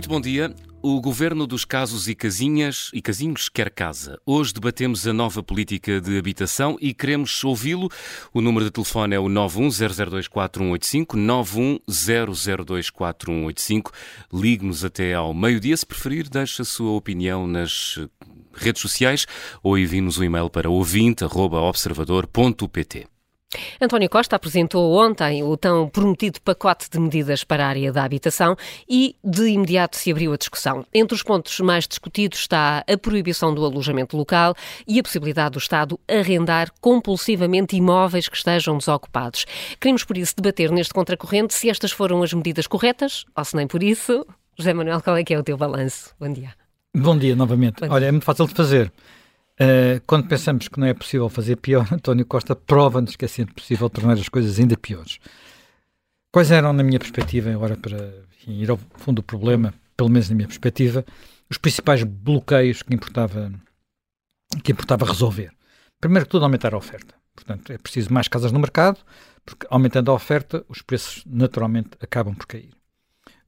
Muito bom dia. O governo dos casos e casinhas e casinhos quer casa. Hoje debatemos a nova política de habitação e queremos ouvi-lo. O número de telefone é o 910024185, 910024185. Ligue-nos até ao meio-dia. Se preferir, deixe a sua opinião nas redes sociais ou envie-nos um e-mail para ouvinte.observador.pt. António Costa apresentou ontem o tão prometido pacote de medidas para a área da habitação e de imediato se abriu a discussão. Entre os pontos mais discutidos está a proibição do alojamento local e a possibilidade do Estado arrendar compulsivamente imóveis que estejam desocupados. Queremos por isso debater neste contracorrente se estas foram as medidas corretas ou se nem por isso. José Manuel, qual é que é o teu balanço? Bom dia. Bom dia novamente. Bom dia. Olha, é muito fácil de fazer. Uh, quando pensamos que não é possível fazer pior, António Costa prova-nos que é sempre possível tornar as coisas ainda piores. Quais eram, na minha perspectiva, agora para enfim, ir ao fundo do problema, pelo menos na minha perspectiva, os principais bloqueios que importava, que importava resolver? Primeiro que tudo, aumentar a oferta. Portanto, é preciso mais casas no mercado, porque aumentando a oferta, os preços naturalmente acabam por cair.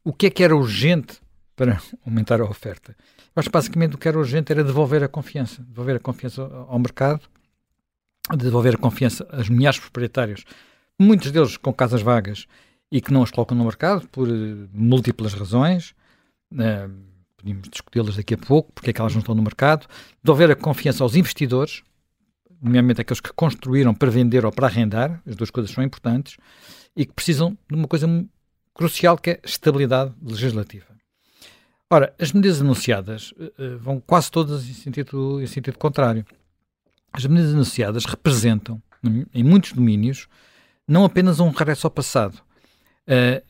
O que é que era urgente para aumentar a oferta? Acho que basicamente o que era urgente era devolver a confiança, devolver a confiança ao mercado, devolver a confiança às milhares de proprietários, muitos deles com casas vagas e que não as colocam no mercado por uh, múltiplas razões. Uh, podemos discuti-las daqui a pouco, porque é que elas não estão no mercado. Devolver a confiança aos investidores, nomeadamente aqueles que construíram para vender ou para arrendar, as duas coisas são importantes, e que precisam de uma coisa crucial que é estabilidade legislativa. Ora, as medidas anunciadas uh, vão quase todas em sentido, em sentido contrário. As medidas anunciadas representam, em muitos domínios, não apenas um regresso ao passado, uh,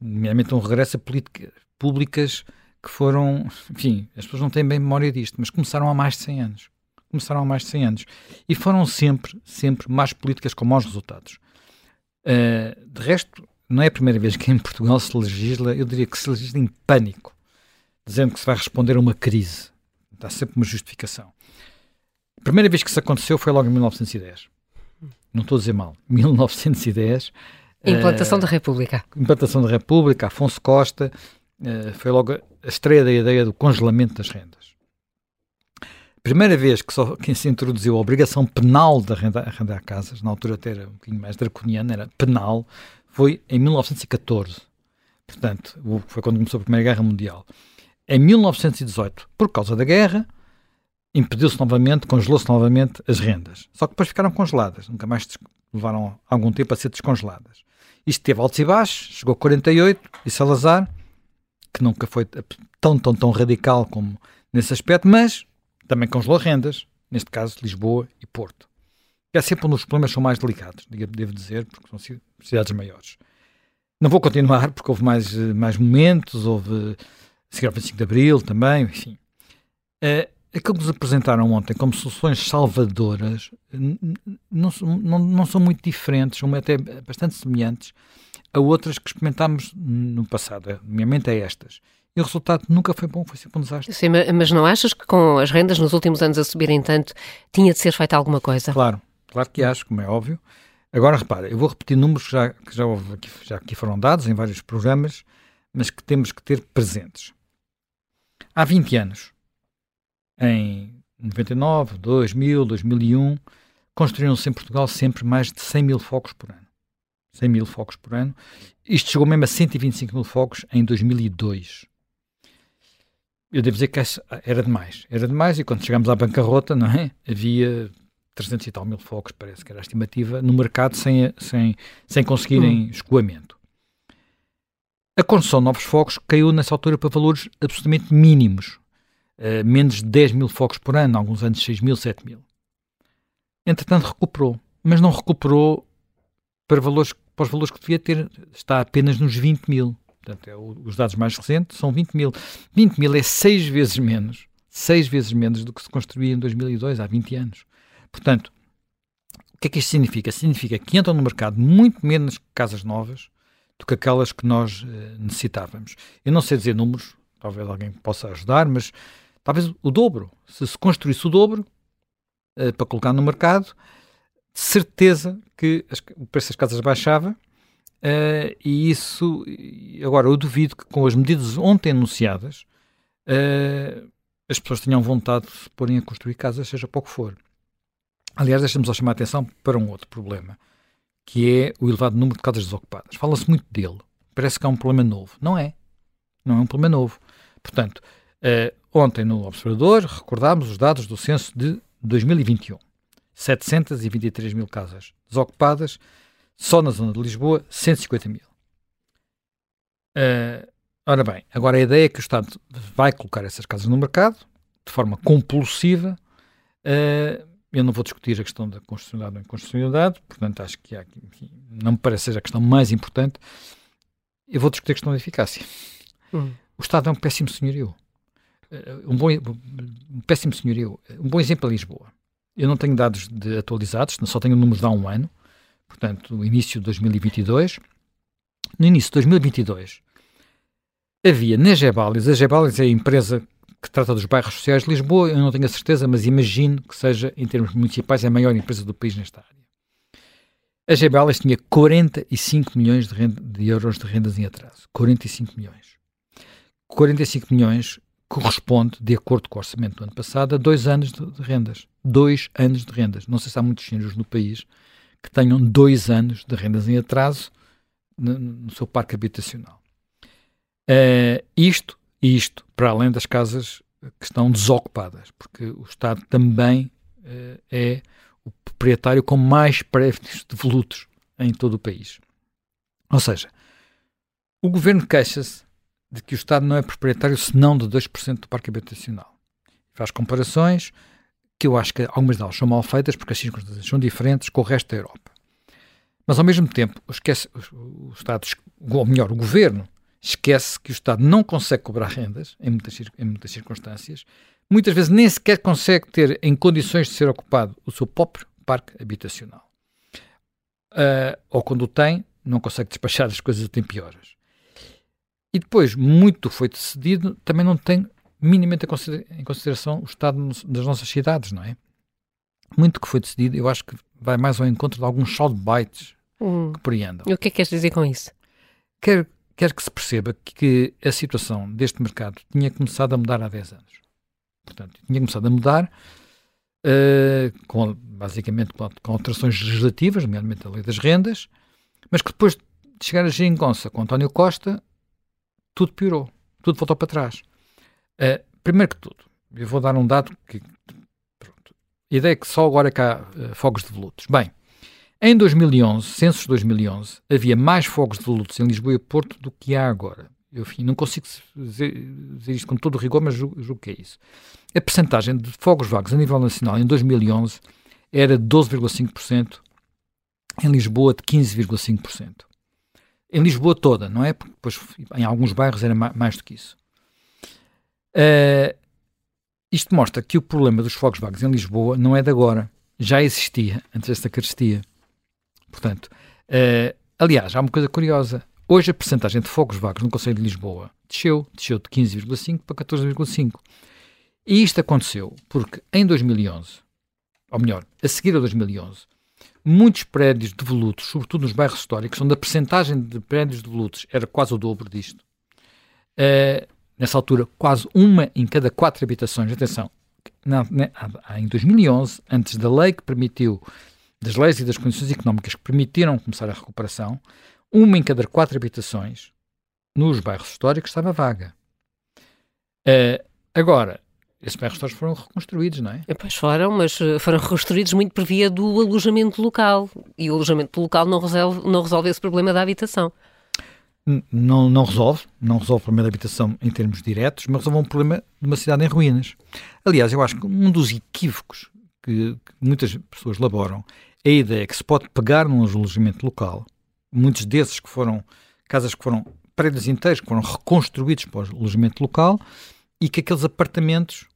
nomeadamente um regresso a políticas públicas que foram, enfim, as pessoas não têm bem memória disto, mas começaram há mais de 100 anos. Começaram há mais de 100 anos. E foram sempre, sempre mais políticas com maus resultados. Uh, de resto, não é a primeira vez que em Portugal se legisla, eu diria que se legisla em pânico, dizendo que se vai responder a uma crise. Dá sempre uma justificação. A primeira vez que isso aconteceu foi logo em 1910. Não estou a dizer mal. 1910. Implantação uh, da República. Implantação da República, Afonso Costa. Uh, foi logo a estreia da ideia do congelamento das rendas. Primeira vez que, só, que se introduziu a obrigação penal de arrendar, arrendar casas, na altura até era um bocadinho mais draconiana, era penal, foi em 1914. Portanto, foi quando começou a Primeira Guerra Mundial. Em 1918, por causa da guerra, impediu-se novamente, congelou-se novamente as rendas. Só que depois ficaram congeladas, nunca mais levaram algum tempo a ser descongeladas. Isto teve altos e baixos, chegou a 48 e Salazar, que nunca foi tão, tão, tão radical como nesse aspecto, mas também congelou rendas, neste caso Lisboa e Porto é sempre onde os problemas são mais delicados, devo dizer, porque são cidades maiores. Não vou continuar, porque houve mais, eh, mais momentos, houve a seguir ao 25 de Abril também, enfim. Uh, aquilo que nos apresentaram ontem como soluções salvadoras não, não, não são muito diferentes, são até bastante semelhantes a outras que experimentámos no passado, nomeadamente a estas. E o resultado nunca foi bom, foi sempre um desastre. Sim, mas não achas que com as rendas nos últimos anos a subirem tanto, tinha de ser feita alguma coisa? Claro, Claro que acho, como é óbvio. Agora, repara, eu vou repetir números que já, que já, houve aqui, já aqui foram dados em vários programas, mas que temos que ter presentes. Há 20 anos, em 99, 2000, 2001, construíram-se em Portugal sempre mais de 100 mil focos por ano. 100 mil focos por ano. Isto chegou mesmo a 125 mil focos em 2002. Eu devo dizer que era demais. Era demais e quando chegámos à bancarrota, não é? Havia 300 e tal mil focos, parece que era a estimativa, no mercado sem, sem, sem conseguirem hum. escoamento. A construção de novos focos caiu nessa altura para valores absolutamente mínimos, uh, menos de 10 mil focos por ano, alguns anos 6 mil, 7 mil. Entretanto, recuperou, mas não recuperou para, valores, para os valores que devia ter, está apenas nos 20 mil. Portanto, é, os dados mais recentes são 20 mil. 20 mil é seis vezes menos, seis vezes menos do que se construía em 2002, há 20 anos. Portanto, o que é que isto significa? Significa que entram no mercado muito menos casas novas do que aquelas que nós uh, necessitávamos. Eu não sei dizer números, talvez alguém possa ajudar, mas talvez o dobro. Se se construísse o dobro uh, para colocar no mercado, de certeza que o preço das casas baixava Uh, e isso, agora, eu duvido que com as medidas ontem anunciadas, uh, as pessoas tenham vontade de se porem a construir casas, seja para o que for. Aliás, deixa-me só chamar a atenção para um outro problema, que é o elevado número de casas desocupadas. Fala-se muito dele. Parece que é um problema novo. Não é. Não é um problema novo. Portanto, uh, ontem no Observador recordámos os dados do censo de 2021. 723 mil casas desocupadas, só na zona de Lisboa, 150 mil. Uh, ora bem, agora a ideia é que o Estado vai colocar essas casas no mercado de forma compulsiva. Uh, eu não vou discutir a questão da constitucionalidade ou inconstitucionalidade, portanto acho que há, enfim, não me parece ser a questão mais importante. Eu vou discutir a questão da eficácia. Hum. O Estado é um péssimo senhorio. Uh, um, bom, um péssimo senhorio. Um bom exemplo é Lisboa. Eu não tenho dados de atualizados, só tenho números de há um ano, portanto, no início de 2022. No início de 2022, havia na Gebalis, a Gebalis é a empresa que trata dos bairros sociais de Lisboa, eu não tenho a certeza, mas imagino que seja, em termos municipais, a maior empresa do país nesta área. A Gebalis tinha 45 milhões de, renda, de euros de rendas em atraso. 45 milhões. 45 milhões corresponde, de acordo com o orçamento do ano passado, a dois anos de, de rendas. Dois anos de rendas. Não sei se há muitos senhores no país que tenham dois anos de rendas em atraso no, no seu parque habitacional. Uh, isto, isto, para além das casas que estão desocupadas, porque o Estado também uh, é o proprietário com mais prédios devolutos em todo o país. Ou seja, o governo queixa-se de que o Estado não é proprietário senão de 2% do parque habitacional. Faz comparações que eu acho que algumas delas são mal feitas porque as circunstâncias são diferentes com o resto da Europa. Mas ao mesmo tempo, esquece, o Estado, ou melhor, o governo, esquece que o Estado não consegue cobrar rendas em muitas, em muitas circunstâncias, muitas vezes nem sequer consegue ter em condições de ser ocupado o seu próprio parque habitacional. Uh, ou quando o tem, não consegue despachar as coisas a tempo e horas. E depois, muito foi decidido, também não tem minimamente em consideração o estado das nossas cidades, não é? Muito que foi decidido, eu acho que vai mais ao encontro de alguns soundbites hum. que andam. E o que é que queres dizer com isso? Quero, quero que se perceba que a situação deste mercado tinha começado a mudar há 10 anos. Portanto, tinha começado a mudar uh, com, basicamente com, com alterações legislativas, nomeadamente a lei das rendas, mas que depois de chegar a Gingonça com António Costa, tudo piorou, tudo voltou para trás. Uh, primeiro que tudo, eu vou dar um dado que. Pronto, a ideia é que só agora é que há uh, fogos de volutos. Bem, em 2011, censos de 2011, havia mais fogos de volutos em Lisboa e Porto do que há agora. Eu enfim, não consigo dizer, dizer isto com todo o rigor, mas julgo, julgo que é isso. A percentagem de fogos vagos a nível nacional em 2011 era 12,5%, em Lisboa de 15,5% em Lisboa toda, não é? Porque depois em alguns bairros era mais do que isso. Uh, isto mostra que o problema dos fogos vagos em Lisboa não é de agora. Já existia antes desta carestia. Portanto, uh, aliás, há uma coisa curiosa. Hoje a percentagem de fogos vagos no Conselho de Lisboa desceu, desceu de 15,5% para 14,5%. E isto aconteceu porque em 2011, ou melhor, a seguir a 2011, muitos prédios devolutos, sobretudo nos bairros históricos, onde a percentagem de prédios devolutos era quase o dobro disto. Uh, nessa altura, quase uma em cada quatro habitações. Atenção, na, na, em 2011, antes da lei que permitiu, das leis e das condições económicas que permitiram começar a recuperação, uma em cada quatro habitações nos bairros históricos estava vaga. Uh, agora, esses bairros todos foram reconstruídos, não é? Pois foram, mas eh, foram reconstruídos muito por via do alojamento local. E o alojamento local não resolve, não resolve esse problema da habitação. Não, não resolve, não resolve o problema da habitação em termos diretos, mas resolve um problema de uma cidade em ruínas. Aliás, eu acho que um dos equívocos que, que muitas pessoas elaboram é a ideia que se pode pegar num alojamento local, muitos desses que foram casas que foram prédios inteiros que foram reconstruídos para o alojamento local e que aqueles apartamentos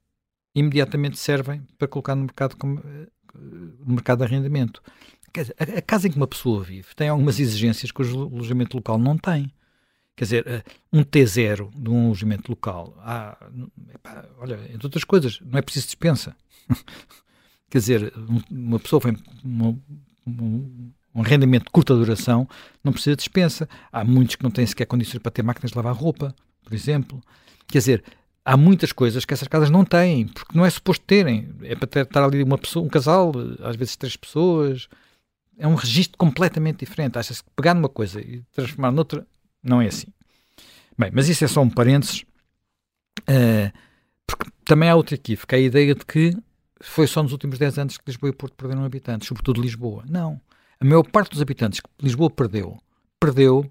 imediatamente servem para colocar no mercado, como, eh, no mercado de arrendamento. A, a casa em que uma pessoa vive tem algumas exigências que o alojamento local não tem. Quer dizer, eh, um T0 de um alojamento local, há, epá, olha, entre outras coisas, não é preciso dispensa. Quer dizer, uma pessoa vem, uma, um rendimento de curta duração, não precisa de dispensa. Há muitos que não têm sequer condições para ter máquinas de lavar roupa, por exemplo. Quer dizer, há muitas coisas que essas casas não têm, porque não é suposto terem. É para ter, estar ali uma pessoa, um casal, às vezes três pessoas. É um registro completamente diferente. Achas que pegar numa coisa e transformar noutra, não é assim. Bem, mas isso é só um parênteses. Uh, porque também há outro equívoco, é a ideia de que foi só nos últimos 10 anos que Lisboa e Porto perderam habitantes, sobretudo Lisboa. Não. A maior parte dos habitantes que Lisboa perdeu, perdeu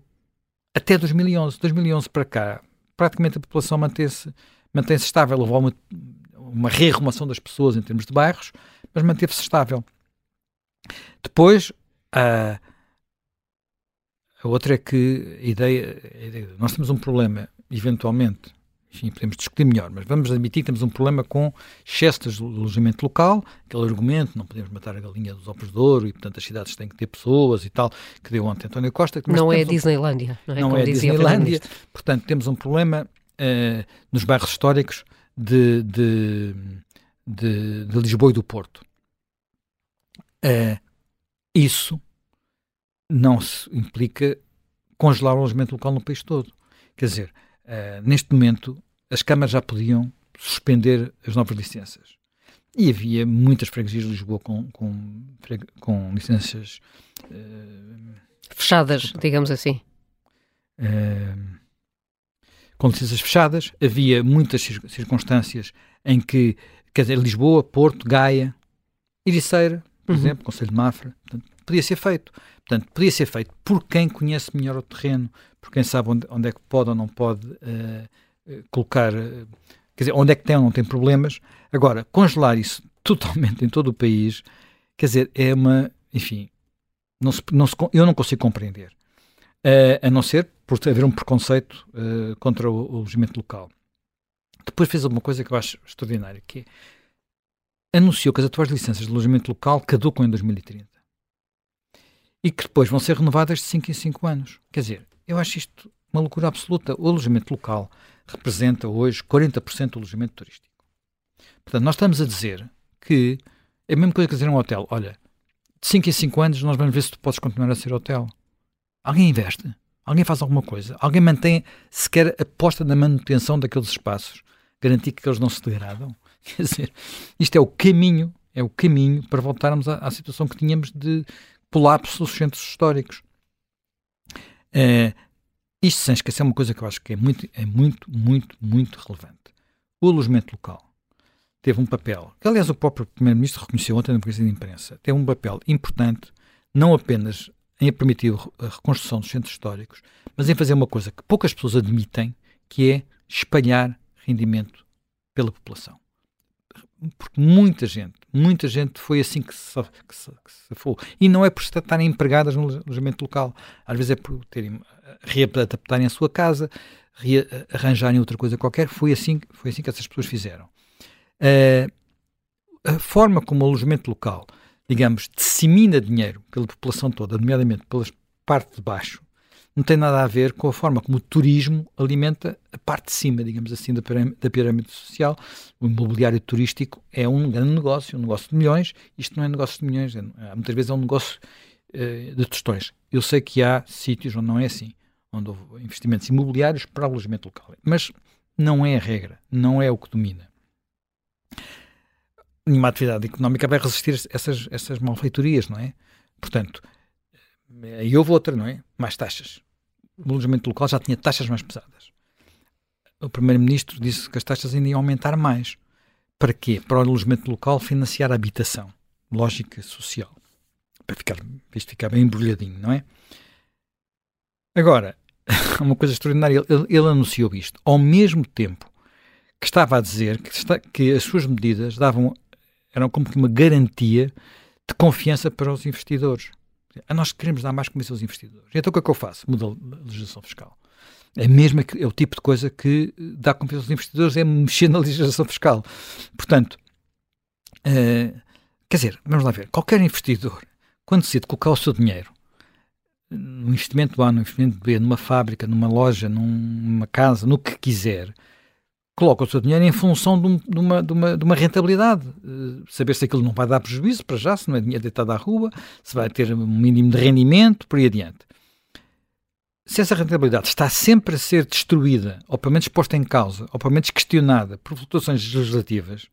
até 2011. 2011 para cá, praticamente a população manteve-se mantém estável. Houve uma, uma rearrumação das pessoas em termos de bairros, mas manteve-se estável. Depois, a, a outra é que a ideia, a ideia, nós temos um problema, eventualmente, enfim, podemos discutir melhor, mas vamos admitir que temos um problema com excesso de alojamento local, aquele argumento, não podemos matar a galinha dos ovos de ouro e, portanto, as cidades têm que ter pessoas e tal, que deu ontem António Costa. não é a Disneylândia, um, não é? Não é a Disneylândia, portanto, temos um problema uh, nos bairros históricos de, de, de, de, Lisboa e do Porto. Uh, isso não se implica congelar o alojamento local no país todo. Quer dizer, uh, neste momento, as câmaras já podiam suspender as novas licenças. E havia muitas freguesias de Lisboa com, com, com licenças uh, fechadas, digamos assim. Uh, com licenças fechadas, havia muitas circunstâncias em que, quer dizer, Lisboa, Porto, Gaia, Ericeira, por uhum. exemplo, Conselho de Mafra, portanto, podia ser feito. Portanto, podia ser feito por quem conhece melhor o terreno, por quem sabe onde, onde é que pode ou não pode uh, colocar, uh, quer dizer, onde é que tem ou não tem problemas. Agora, congelar isso totalmente em todo o país, quer dizer, é uma, enfim, não se, não se, eu não consigo compreender. Uh, a não ser por haver um preconceito uh, contra o, o alojamento local. Depois fez alguma coisa que eu acho extraordinária, que é, anunciou que as atuais licenças de alojamento local caducam em 2030 e que depois vão ser renovadas de 5 em 5 anos. Quer dizer, eu acho isto uma loucura absoluta. O alojamento local representa hoje 40% do alojamento turístico. Portanto, nós estamos a dizer que é a mesma coisa que dizer um hotel. Olha, de 5 em 5 anos nós vamos ver se tu podes continuar a ser hotel. Alguém investe? Alguém faz alguma coisa? Alguém mantém sequer aposta na manutenção daqueles espaços? Garantir que eles não se degradam? Quer dizer, isto é o caminho, é o caminho para voltarmos à, à situação que tínhamos de colapso dos centros históricos. Uh, isto sem esquecer uma coisa que eu acho que é muito, é muito, muito, muito relevante. O alojamento local teve um papel, que aliás o próprio Primeiro-Ministro reconheceu ontem na conferência de imprensa, teve um papel importante, não apenas em permitir a reconstrução dos centros históricos, mas em fazer uma coisa que poucas pessoas admitem, que é espalhar rendimento pela população. Porque muita gente, muita gente foi assim que se, que se, que se foi. E não é por estarem empregadas no alojamento local. Às vezes é por terem, readaptarem a sua casa, arranjarem outra coisa qualquer. Foi assim, foi assim que essas pessoas fizeram. Uh, a forma como o alojamento local digamos, dissemina dinheiro pela população toda, nomeadamente pela parte de baixo, não tem nada a ver com a forma como o turismo alimenta a parte de cima, digamos assim, da pirâmide, da pirâmide social. O imobiliário turístico é um grande negócio, um negócio de milhões. Isto não é negócio de milhões, é, muitas vezes é um negócio uh, de tostões. Eu sei que há sítios onde não é assim, onde houve investimentos imobiliários para alojamento local. Mas não é a regra, não é o que domina nenhuma atividade económica vai resistir a essas, essas malfeitorias, não é? Portanto, aí houve outra, não é? Mais taxas. O alojamento local já tinha taxas mais pesadas. O Primeiro-Ministro disse que as taxas ainda iam aumentar mais. Para quê? Para o alojamento local financiar a habitação. Lógica social. Para, ficar, isto ficar bem embrulhadinho, não é? Agora, uma coisa extraordinária, ele, ele anunciou isto ao mesmo tempo que estava a dizer que, está, que as suas medidas davam eram como que uma garantia de confiança para os investidores. Nós queremos dar mais confiança aos investidores. Então o que é que eu faço? Muda a legislação fiscal. É mesmo é o tipo de coisa que dá confiança aos investidores, é mexer na legislação fiscal. Portanto, uh, quer dizer, vamos lá ver, qualquer investidor, quando decide colocar o seu dinheiro no investimento A, no investimento B, numa fábrica, numa loja, numa casa, no que quiser, coloca o seu dinheiro em função de, um, de, uma, de, uma, de uma, rentabilidade. Uh, saber se aquilo não vai dar prejuízo para já, se não é dinheiro deitado à rua, se vai ter um mínimo de rendimento, por aí adiante. Se essa rentabilidade está sempre a ser destruída, ou pelo menos posta em causa, ou pelo menos questionada por flutuações legislativas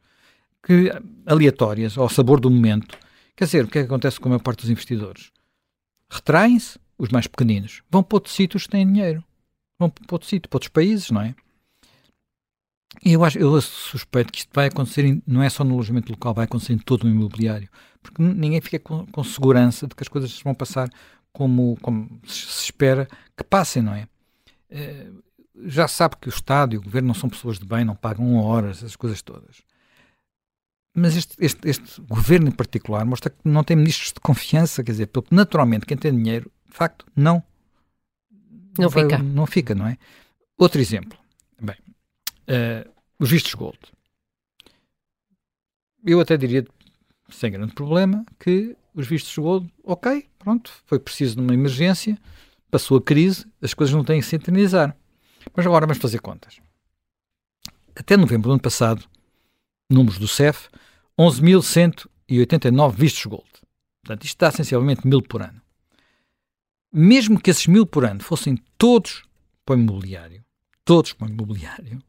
que, aleatórias, ao sabor do momento, quer dizer, o que é que acontece com a maior parte dos investidores? Retraem-se, os mais pequeninos, vão para outros sítios que têm dinheiro. Vão para outro sítio, para outros países, não é? Eu, acho, eu suspeito que isto vai acontecer, em, não é só no alojamento local, vai acontecer em todo o imobiliário. Porque ninguém fica com, com segurança de que as coisas vão passar como, como se espera que passem, não é? é? Já sabe que o Estado e o Governo não são pessoas de bem, não pagam horas, essas coisas todas. Mas este, este, este Governo em particular mostra que não tem ministros de confiança, quer dizer, porque naturalmente quem tem dinheiro, de facto, não, não, vai, fica. não fica, não é? Outro exemplo. Bem, uh, os vistos gold. Eu até diria, sem grande problema, que os vistos gold, ok, pronto, foi preciso numa emergência, passou a crise, as coisas não têm que se eternizar. Mas agora vamos fazer contas. Até novembro do ano passado, números do CEF, 11.189 vistos gold. Portanto, isto dá essencialmente mil por ano. Mesmo que esses mil por ano fossem todos para o imobiliário, todos para o imobiliário,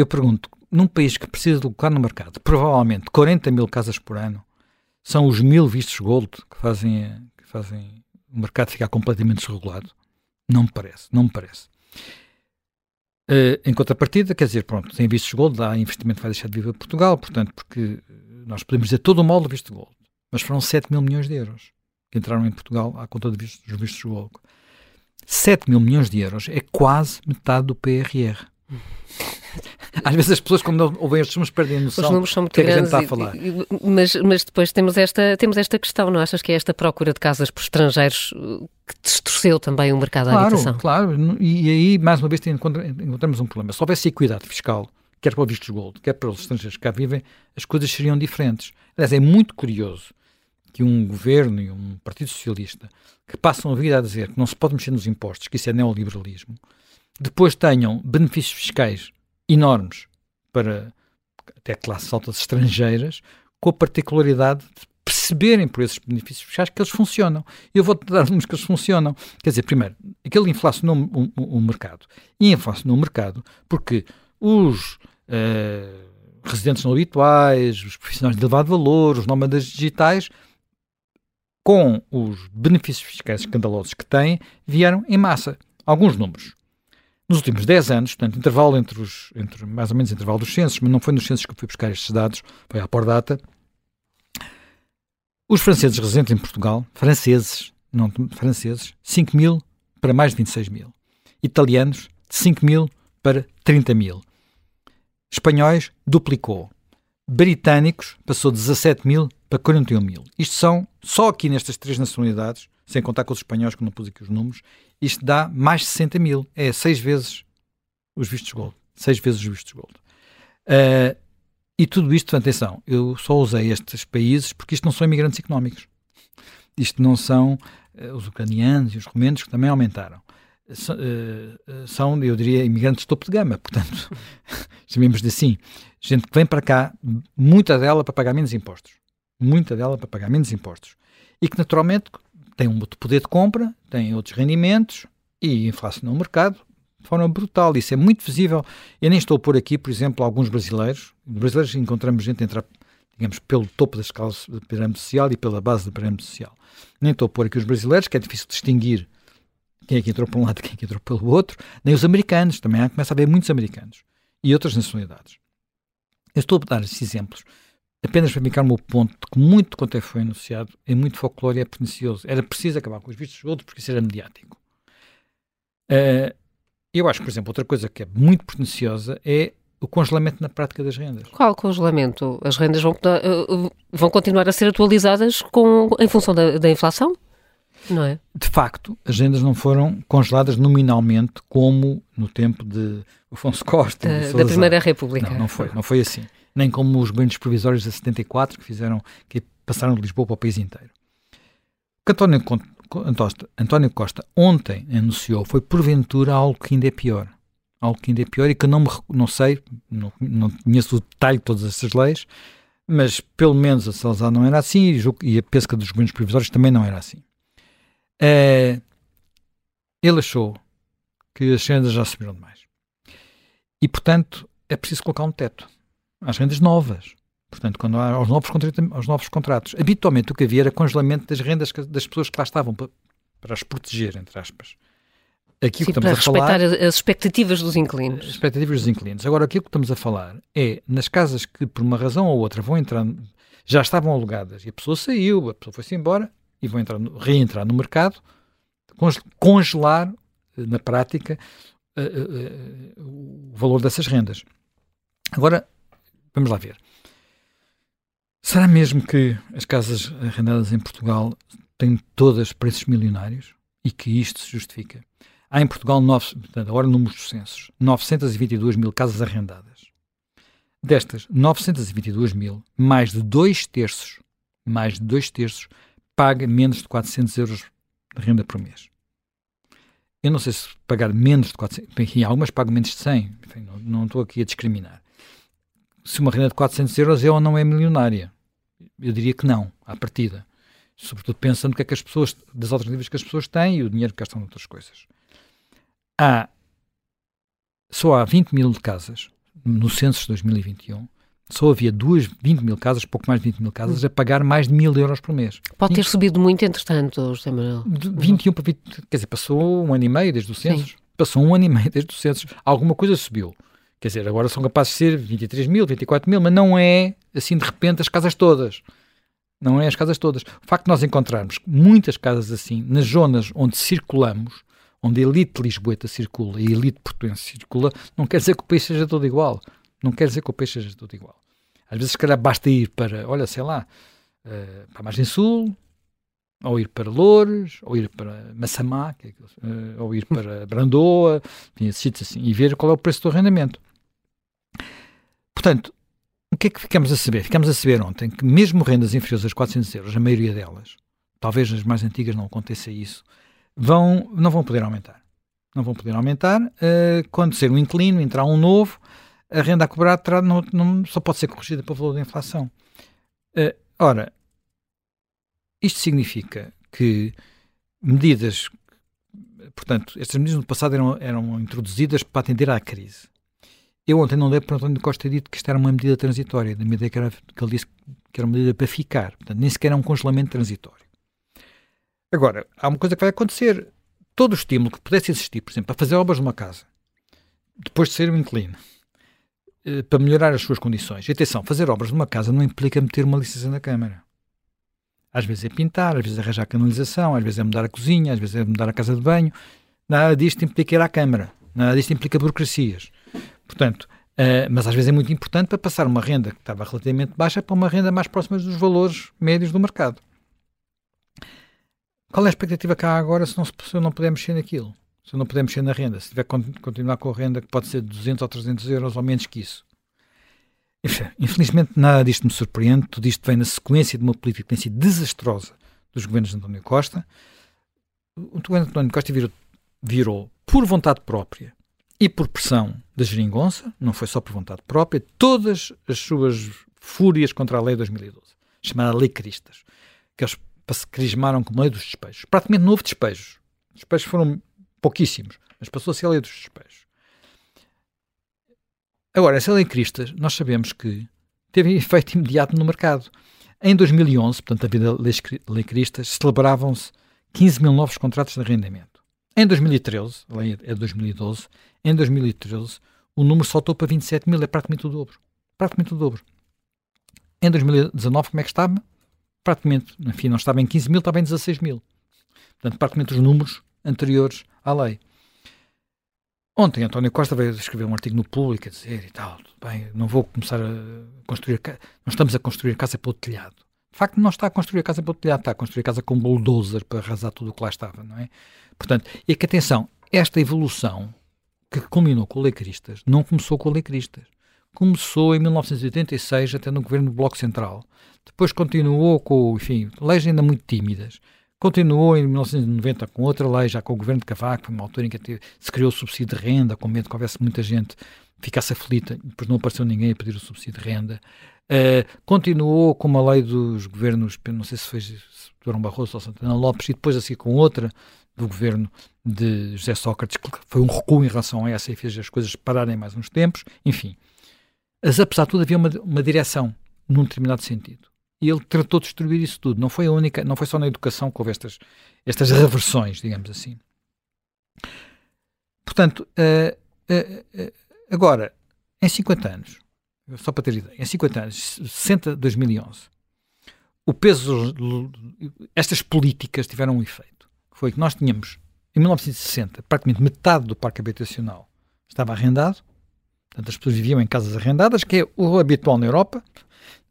eu pergunto, num país que precisa de colocar no mercado provavelmente 40 mil casas por ano, são os mil vistos gold que fazem, que fazem o mercado ficar completamente desregulado? Não me parece, não me parece. Uh, em contrapartida, quer dizer, pronto, sem vistos gold, há investimento que vai deixar de vir a Portugal, portanto, porque nós podemos dizer todo o mal do visto gold, mas foram 7 mil milhões de euros que entraram em Portugal à conta dos vistos gold. 7 mil milhões de euros é quase metade do PRR. Às vezes as pessoas, quando ouvem estes números, perdem a noção Os números são muito que grandes, é que a gente está a falar. Mas, mas depois temos esta, temos esta questão, não achas que é esta procura de casas por estrangeiros uh, que distorceu também o mercado claro, da habitação? Claro, e aí, mais uma vez, encontramos um problema. Se houvesse equidade fiscal, quer para o vistos gold, quer para os estrangeiros que cá vivem, as coisas seriam diferentes. Aliás, é muito curioso que um governo e um partido socialista que passam a vida a dizer que não se pode mexer nos impostos, que isso é neoliberalismo, depois tenham benefícios fiscais enormes para até classes altas estrangeiras, com a particularidade de perceberem por esses benefícios fiscais que eles funcionam. Eu vou-te dar números que eles funcionam. Quer dizer, primeiro, aquele inflacionou o, mercado. E inflacionou o mercado porque os uh, residentes não habituais, os profissionais de elevado valor, os nómadas digitais, com os benefícios fiscais escandalosos que têm, vieram em massa. Alguns números. Nos últimos 10 anos, portanto, intervalo entre os, entre, mais ou menos intervalo dos censos, mas não foi nos censos que eu fui buscar estes dados, foi à por data. Os franceses residentes em Portugal, franceses, não franceses, 5 mil para mais de 26 mil. Italianos, de 5 mil para 30 mil. Espanhóis, duplicou. Britânicos, passou de 17 mil para 41 mil. Isto são, só aqui nestas três nacionalidades, sem contar com os espanhóis, que não pus aqui os números, isto dá mais de 60 mil. É seis vezes os vistos gold. Seis vezes os vistos gold. Uh, e tudo isto, atenção, eu só usei estes países porque isto não são imigrantes económicos. Isto não são uh, os ucranianos e os romenos que também aumentaram. São, eu diria, imigrantes topo de gama, portanto, chamemos de assim. Gente que vem para cá, muita dela para pagar menos impostos. Muita dela para pagar menos impostos. E que, naturalmente, tem um poder de compra, tem outros rendimentos e inflacionou o mercado de forma brutal. Isso é muito visível. Eu nem estou a pôr aqui, por exemplo, alguns brasileiros. Brasileiros encontramos gente entrar, digamos, pelo topo da escala da pirâmide social e pela base da pirâmide social. Nem estou a pôr aqui os brasileiros, que é difícil distinguir quem é que entrou para um lado e quem é que entrou pelo outro, nem os americanos, também começa a haver muitos americanos e outras nacionalidades. Eu estou a dar esses exemplos apenas para ficar o meu ponto de que muito quanto é foi anunciado é muito folclore e é pernicioso. Era preciso acabar com os vistos outros porque isso era mediático. Uh, eu acho, por exemplo, outra coisa que é muito perniciosa é o congelamento na prática das rendas. Qual congelamento? As rendas vão, uh, vão continuar a ser atualizadas com, em função da, da inflação? Não é? De facto, as rendas não foram congeladas nominalmente como no tempo de Afonso Costa. Da, da Primeira República. Não, não foi, não foi assim nem como os governos provisórios de 74 que fizeram que passaram de Lisboa para o país inteiro. O que António, António Costa ontem anunciou foi porventura algo que ainda é pior. algo que ainda é pior e que não, me, não sei, não, não conheço o detalhe de todas essas leis, mas pelo menos a Salazar não era assim e a pesca dos governos provisórios também não era assim. É, ele achou que as rendas já subiram demais. E, portanto, é preciso colocar um teto às rendas novas. Portanto, quando há aos novos, contratos, aos novos contratos. Habitualmente o que havia era congelamento das rendas das pessoas que lá estavam para, para as proteger, entre aspas. Aqui Sim, para respeitar falar, as expectativas dos inquilinos. As expectativas dos inquilinos. Agora, aquilo que estamos a falar é nas casas que, por uma razão ou outra, vão entrar, já estavam alugadas e a pessoa saiu, a pessoa foi-se embora e vão entrar, reentrar no mercado, congelar, eh, na prática, uh, uh, o valor dessas rendas. Agora, vamos lá ver. Será mesmo que as casas arrendadas em Portugal têm todas preços milionários e que isto se justifica? Há em Portugal, agora números dos censos, 922 mil casas arrendadas. Destas 922 mil, mais de dois terços, mais de dois terços, paga menos de 400 euros de renda por mês. Eu não sei se pagar menos de 400, enfim, algumas pagam menos de 100, enfim, não, não estou aqui a discriminar. Se uma renda de 400 euros é ou não é milionária. Eu diria que não, à partida. Sobretudo pensando que é que as pessoas, das alternativas que as pessoas têm e o dinheiro que gastam noutras coisas há só há 20 mil casas no censo de 2021 só havia duas, 20 mil casas, pouco mais de 20 mil casas, a pagar mais de mil euros por mês. Pode ter subido muito, entretanto, José Manuel. De 21 para 20, quer dizer, passou um ano e meio desde o censo. Sim. Passou um ano e meio desde o censo. Alguma coisa subiu. Quer dizer, agora são capazes de ser 23 mil, 24 mil, mas não é, assim, de repente, as casas todas. Não é as casas todas. O facto de nós encontrarmos muitas casas assim, nas zonas onde circulamos, onde a elite lisboeta circula e a elite portuense circula, não quer dizer que o país seja todo igual. Não quer dizer que o país seja todo igual. Às vezes, se calhar, basta ir para, olha, sei lá, uh, para a margem sul, ou ir para Loures, ou ir para Massamá, é uh, ou ir para Brandoa, enfim, assim, e ver qual é o preço do arrendamento. Portanto, o que é que ficamos a saber? Ficamos a saber ontem que mesmo rendas inferiores aos 400 euros, a maioria delas, talvez nas mais antigas não aconteça isso, vão, não vão poder aumentar. Não vão poder aumentar. Uh, quando ser um inclino, entrar um novo, a renda a cobrar terá, não, não, só pode ser corrigida pelo valor da inflação. Uh, ora, isto significa que medidas, portanto, estas medidas no passado eram, eram introduzidas para atender à crise. Eu ontem não dei para António Costa dito que isto era uma medida transitória, da medida que, era, que ele disse que era uma medida para ficar. Portanto, nem sequer era um congelamento transitório. Agora, há uma coisa que vai acontecer. Todo o estímulo que pudesse existir, por exemplo, para fazer obras numa casa, depois de ser um inclino, eh, para melhorar as suas condições. E atenção, fazer obras numa casa não implica meter uma licença na Câmara. Às vezes é pintar, às vezes é arranjar canalização, às vezes é mudar a cozinha, às vezes é mudar a casa de banho. Nada disto implica ir à Câmara. Nada disto implica burocracias. Portanto, uh, mas às vezes é muito importante para passar uma renda que estava relativamente baixa para uma renda mais próxima dos valores médios do mercado. Qual é a expectativa que há agora se, não, se não puder mexer naquilo? Se não puder mexer na renda? Se tiver que continuar com a renda que pode ser de 200 ou 300 euros ou menos que isso? Infelizmente nada disto me surpreende, tudo isto vem na sequência de uma política que tem sido desastrosa dos governos de António Costa. O governo de António Costa virou, virou, por vontade própria e por pressão da geringonça, não foi só por vontade própria, todas as suas fúrias contra a lei de 2012, chamada Lei Cristas, que eles se crismaram como lei dos despejos. Praticamente não houve despejos. Os despejos foram pouquíssimos, mas passou-se a lei dos despejos. Agora, essa lei Cristas, nós sabemos que teve efeito imediato no mercado. Em 2011, portanto, a vida lei Cristas, celebravam-se 15 mil novos contratos de arrendamento. Em 2013, a lei é de 2012, em 2013 o número saltou para 27 mil, é praticamente o dobro. Praticamente o dobro. Em 2019, como é que estava? praticamente, enfim, não estava em 15 mil, estava em 16 mil. Portanto, praticamente os números anteriores à lei. Ontem António Costa veio escrever um artigo no público a dizer e tal, bem, não vou começar a construir, não estamos a construir casa pelo telhado. De facto, não está a construir a casa pelo telhado, está a construir a casa com bulldozer para arrasar tudo o que lá estava, não é? Portanto, e que atenção, esta evolução que culminou com o Lei Cristas não começou com o Lei Cristas. Começou em 1986, até no governo do Bloco Central, depois continuou com, enfim, leis ainda muito tímidas, Continuou em 1990 com outra lei, já com o governo de Cavaco, foi uma altura em que se criou o subsídio de renda, com medo que houvesse muita gente ficasse aflita, depois não apareceu ninguém a pedir o subsídio de renda. Uh, continuou com uma lei dos governos, não sei se foi Durão Barroso ou Santana Lopes, e depois assim com outra do governo de José Sócrates, que foi um recuo em relação a essa e fez as coisas pararem mais uns tempos. Enfim, mas apesar de tudo havia uma, uma direção num determinado sentido. E ele tratou de destruir isso tudo. Não foi a única, não foi só na educação que houve estas, estas reversões, digamos assim. Portanto, uh, uh, agora, em 50 anos, só para ter ideia, em 50 anos, 60 2011, o peso, estas políticas tiveram um efeito. Foi que nós tínhamos, em 1960, praticamente metade do parque habitacional estava arrendado, portanto as pessoas viviam em casas arrendadas, que é o habitual na Europa,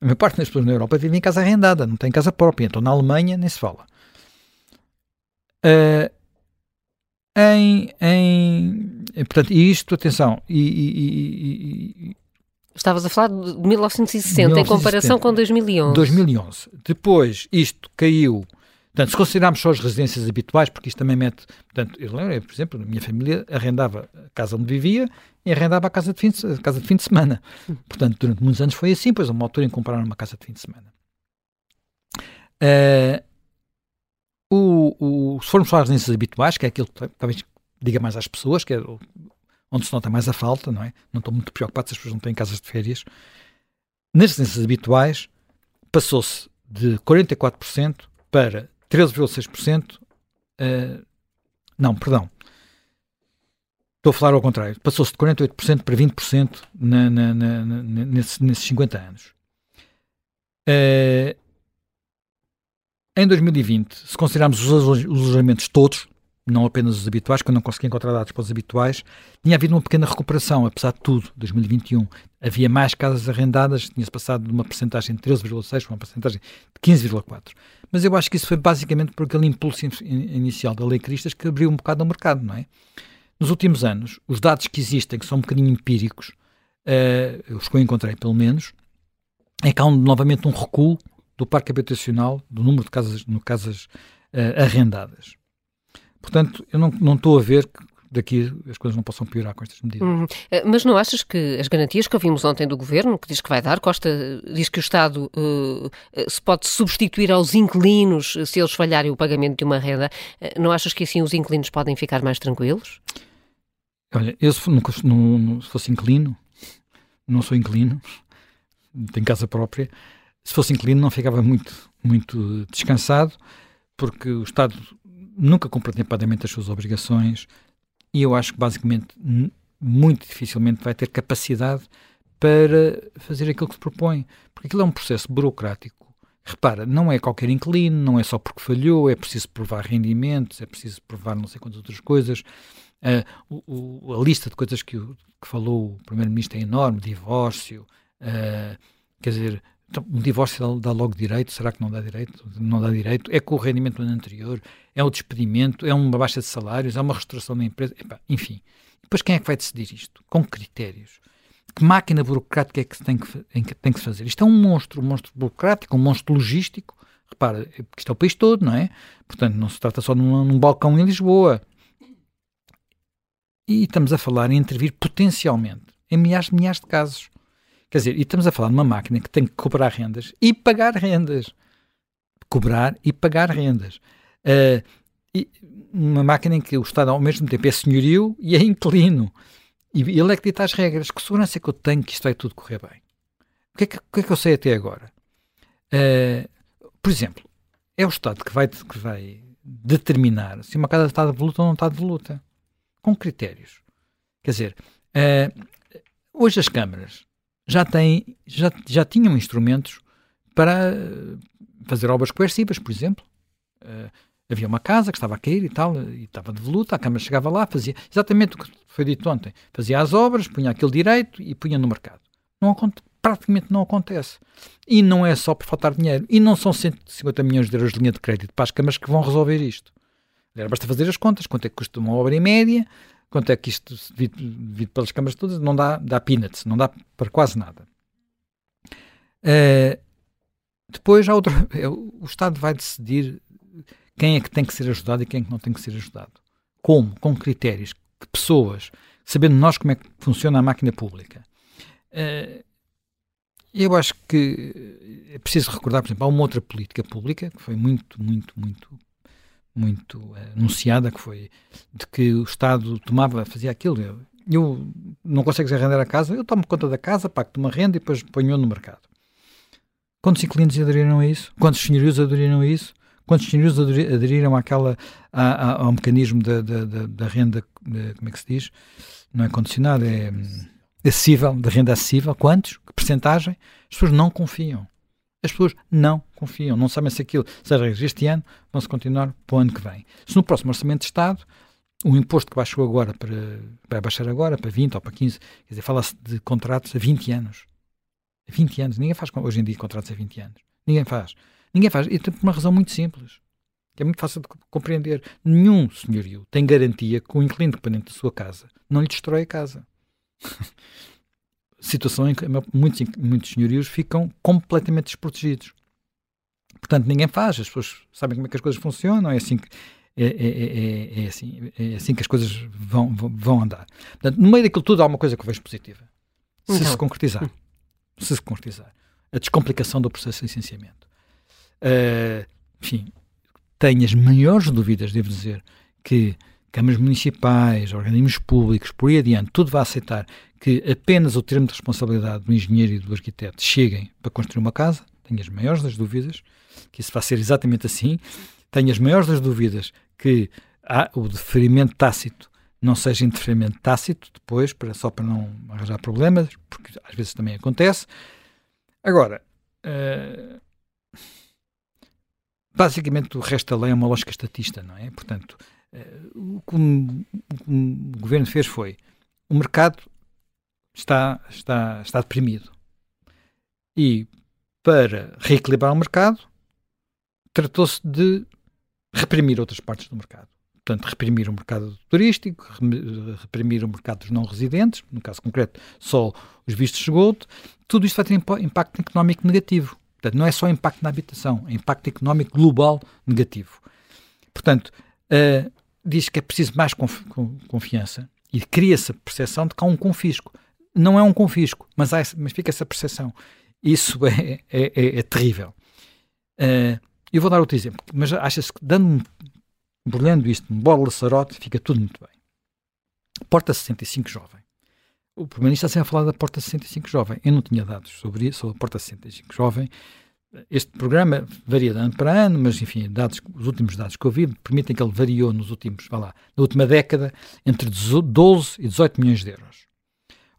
a maior parte das pessoas na Europa vivem em casa arrendada, não tem casa própria. Então na Alemanha nem se fala. Uh, em, em, portanto, isto, atenção, e, e, e, Estavas a falar de 1960, 1960, em comparação com 2011. 2011. Depois, isto caiu. Portanto, se considerarmos só as residências habituais, porque isto também mete. Portanto, eu lembro, por exemplo, a minha família arrendava a casa onde vivia e arrendava a casa de fim de, a casa de, fim de semana. Portanto, durante muitos anos foi assim, pois uma altura em compraram uma casa de fim de semana. Uh, o, o, se formos falar residências habituais, que é aquilo que talvez diga mais às pessoas, que é onde se nota mais a falta, não é? Não estou muito preocupado se as pessoas não têm casas de férias. Nas residências habituais, passou-se de 44% para 13,6%. Uh, não, perdão. Estou a falar ao contrário. Passou-se de 48% para 20% na, na, na, nesses, nesses 50 anos. Uh, em 2020, se considerarmos os alojamentos todos, não apenas os habituais, que eu não consegui encontrar dados para os habituais, tinha havido uma pequena recuperação, apesar de tudo, 2021. Havia mais casas arrendadas, tinha-se passado de uma porcentagem de 13,6% para uma porcentagem de 15,4%. Mas eu acho que isso foi basicamente por aquele impulso inicial da Lei Cristas que abriu um bocado o mercado, não é? Nos últimos anos, os dados que existem, que são um bocadinho empíricos, uh, os que eu encontrei pelo menos, é que há um, novamente um recuo do parque habitacional, do número de casas, no casas uh, arrendadas. Portanto, eu não, não estou a ver que daqui as coisas não possam piorar com estas medidas. Uhum. Eh, mas não achas que as garantias que ouvimos ontem do Governo, que diz que vai dar, Costa diz que o Estado uh, se pode substituir aos inquilinos se eles falharem o pagamento de uma renda, uh, não achas que assim os inquilinos podem ficar mais tranquilos? Olha, eu se, nunca, não, se fosse inquilino, não sou inquilino, tenho casa própria, se fosse inquilino não ficava muito, muito descansado, porque o Estado nunca cumpre atempadamente as suas obrigações e eu acho que basicamente muito dificilmente vai ter capacidade para fazer aquilo que se propõe, porque aquilo é um processo burocrático. Repara, não é qualquer inquilino, não é só porque falhou, é preciso provar rendimentos, é preciso provar não sei quantas outras coisas. Uh, o, a lista de coisas que, que falou o Primeiro-Ministro é enorme, divórcio, uh, quer dizer, então, um divórcio dá logo direito? Será que não dá direito? Não dá direito? É com o rendimento do ano anterior? É o despedimento? É uma baixa de salários? É uma restauração da empresa? Enfim. Depois quem é que vai decidir isto? Com critérios? Que máquina burocrática é que tem que, tem que fazer? Isto é um monstro, um monstro burocrático, um monstro logístico. Repara, isto é o país todo, não é? Portanto, não se trata só num, num balcão em Lisboa. E estamos a falar em intervir potencialmente em milhares de milhares de casos. Quer dizer, e estamos a falar de uma máquina que tem que cobrar rendas e pagar rendas. Cobrar e pagar rendas. Uh, e uma máquina em que o Estado ao mesmo tempo é senhorio e é inquilino. E ele é que dita as regras. Que segurança é que eu tenho que isto vai tudo correr bem? O que é que, que, é que eu sei até agora? Uh, por exemplo, é o Estado que vai, que vai determinar se uma casa está de voluta ou não está de voluta. Com critérios. Quer dizer, uh, hoje as câmaras já, têm, já, já tinham instrumentos para fazer obras coercivas, por exemplo. Uh, havia uma casa que estava a cair e tal, e estava de voluta, a Câmara chegava lá, fazia exatamente o que foi dito ontem, fazia as obras, punha aquele direito e punha no mercado. Não, praticamente não acontece. E não é só por faltar dinheiro. E não são 150 milhões de euros de linha de crédito para as câmaras que vão resolver isto. Basta fazer as contas, quanto é que custa uma obra em média, quanto é que isto, devido pelas câmaras todas, não dá, dá peanuts, não dá para quase nada. Uh, depois, há outra, é, o Estado vai decidir quem é que tem que ser ajudado e quem é que não tem que ser ajudado. Como? Com critérios. Que pessoas? Sabendo nós como é que funciona a máquina pública. Uh, eu acho que é preciso recordar, por exemplo, há uma outra política pública que foi muito, muito, muito, muito uh, anunciada, que foi de que o Estado tomava, fazia aquilo. Eu, eu não consegues arrendar a casa, eu tomo conta da casa, pacto uma renda e depois ponho no mercado. Quantos inquilinos aderiram a isso? Quantos senhorios aderiram a isso? Quantos senhorios aderiram àquela, à, ao mecanismo da, da, da, da renda, de, como é que se diz? Não é condicionado, é hum, acessível, da renda acessível. Quantos? Que percentagem? As pessoas não confiam. As pessoas não confiam, não sabem se aquilo, se as regras este ano vão-se continuar para o ano que vem. Se no próximo Orçamento de Estado o imposto que baixou agora para, vai baixar agora para 20 ou para 15, quer dizer, fala-se de contratos a 20 anos. A 20 anos. Ninguém faz hoje em dia contratos a 20 anos. Ninguém faz. Ninguém faz. E tem uma razão muito simples, que é muito fácil de compreender. Nenhum senhorio tem garantia que o inquilino dependente da sua casa não lhe destrói a casa. Situação em que muitos, muitos senhorios ficam completamente desprotegidos. Portanto, ninguém faz. As pessoas sabem como é que as coisas funcionam. É assim que, é, é, é, é, assim, é assim que as coisas vão, vão andar. Portanto, no meio daquilo tudo há uma coisa que eu vejo positiva. Se então. se concretizar. Se se concretizar. A descomplicação do processo de licenciamento. Uh, enfim, tenho as maiores dúvidas, devo dizer, que câmaras municipais, organismos públicos, por aí adiante, tudo vai aceitar que apenas o termo de responsabilidade do engenheiro e do arquiteto cheguem para construir uma casa. Tenho as maiores das dúvidas que isso vai ser exatamente assim. Tenho as maiores das dúvidas que há, o deferimento tácito não seja interferimento tácito depois, para, só para não arranjar problemas, porque às vezes também acontece. Agora, uh, basicamente o resto da lei é uma lógica estatista, não é? Portanto, o, que o, governo fez foi o mercado está, está, está deprimido. E para reequilibrar o mercado, tratou-se de reprimir outras partes do mercado. Portanto, reprimir o mercado turístico, reprimir o mercado dos não residentes, no caso concreto, só os vistos de esgoto. Tudo isto vai ter impacto económico negativo. Portanto, não é só impacto na habitação, é impacto económico global negativo. Portanto, uh, diz que é preciso mais conf confiança e cria-se a percepção de que há um confisco. Não é um confisco, mas, há, mas fica essa percepção. Isso é, é, é, é terrível. Uh, eu vou dar outro exemplo, mas acha-se que dando embrulhando isto num bolo laçarote, fica tudo muito bem. Porta 65 Jovem. O Primeiro-Ministro está sempre a falar da Porta 65 Jovem. Eu não tinha dados sobre isso, sobre a Porta 65 Jovem. Este programa varia de ano para ano, mas enfim, dados, os últimos dados que eu vi permitem que ele variou nos últimos, vá lá, na última década entre 12 e 18 milhões de euros.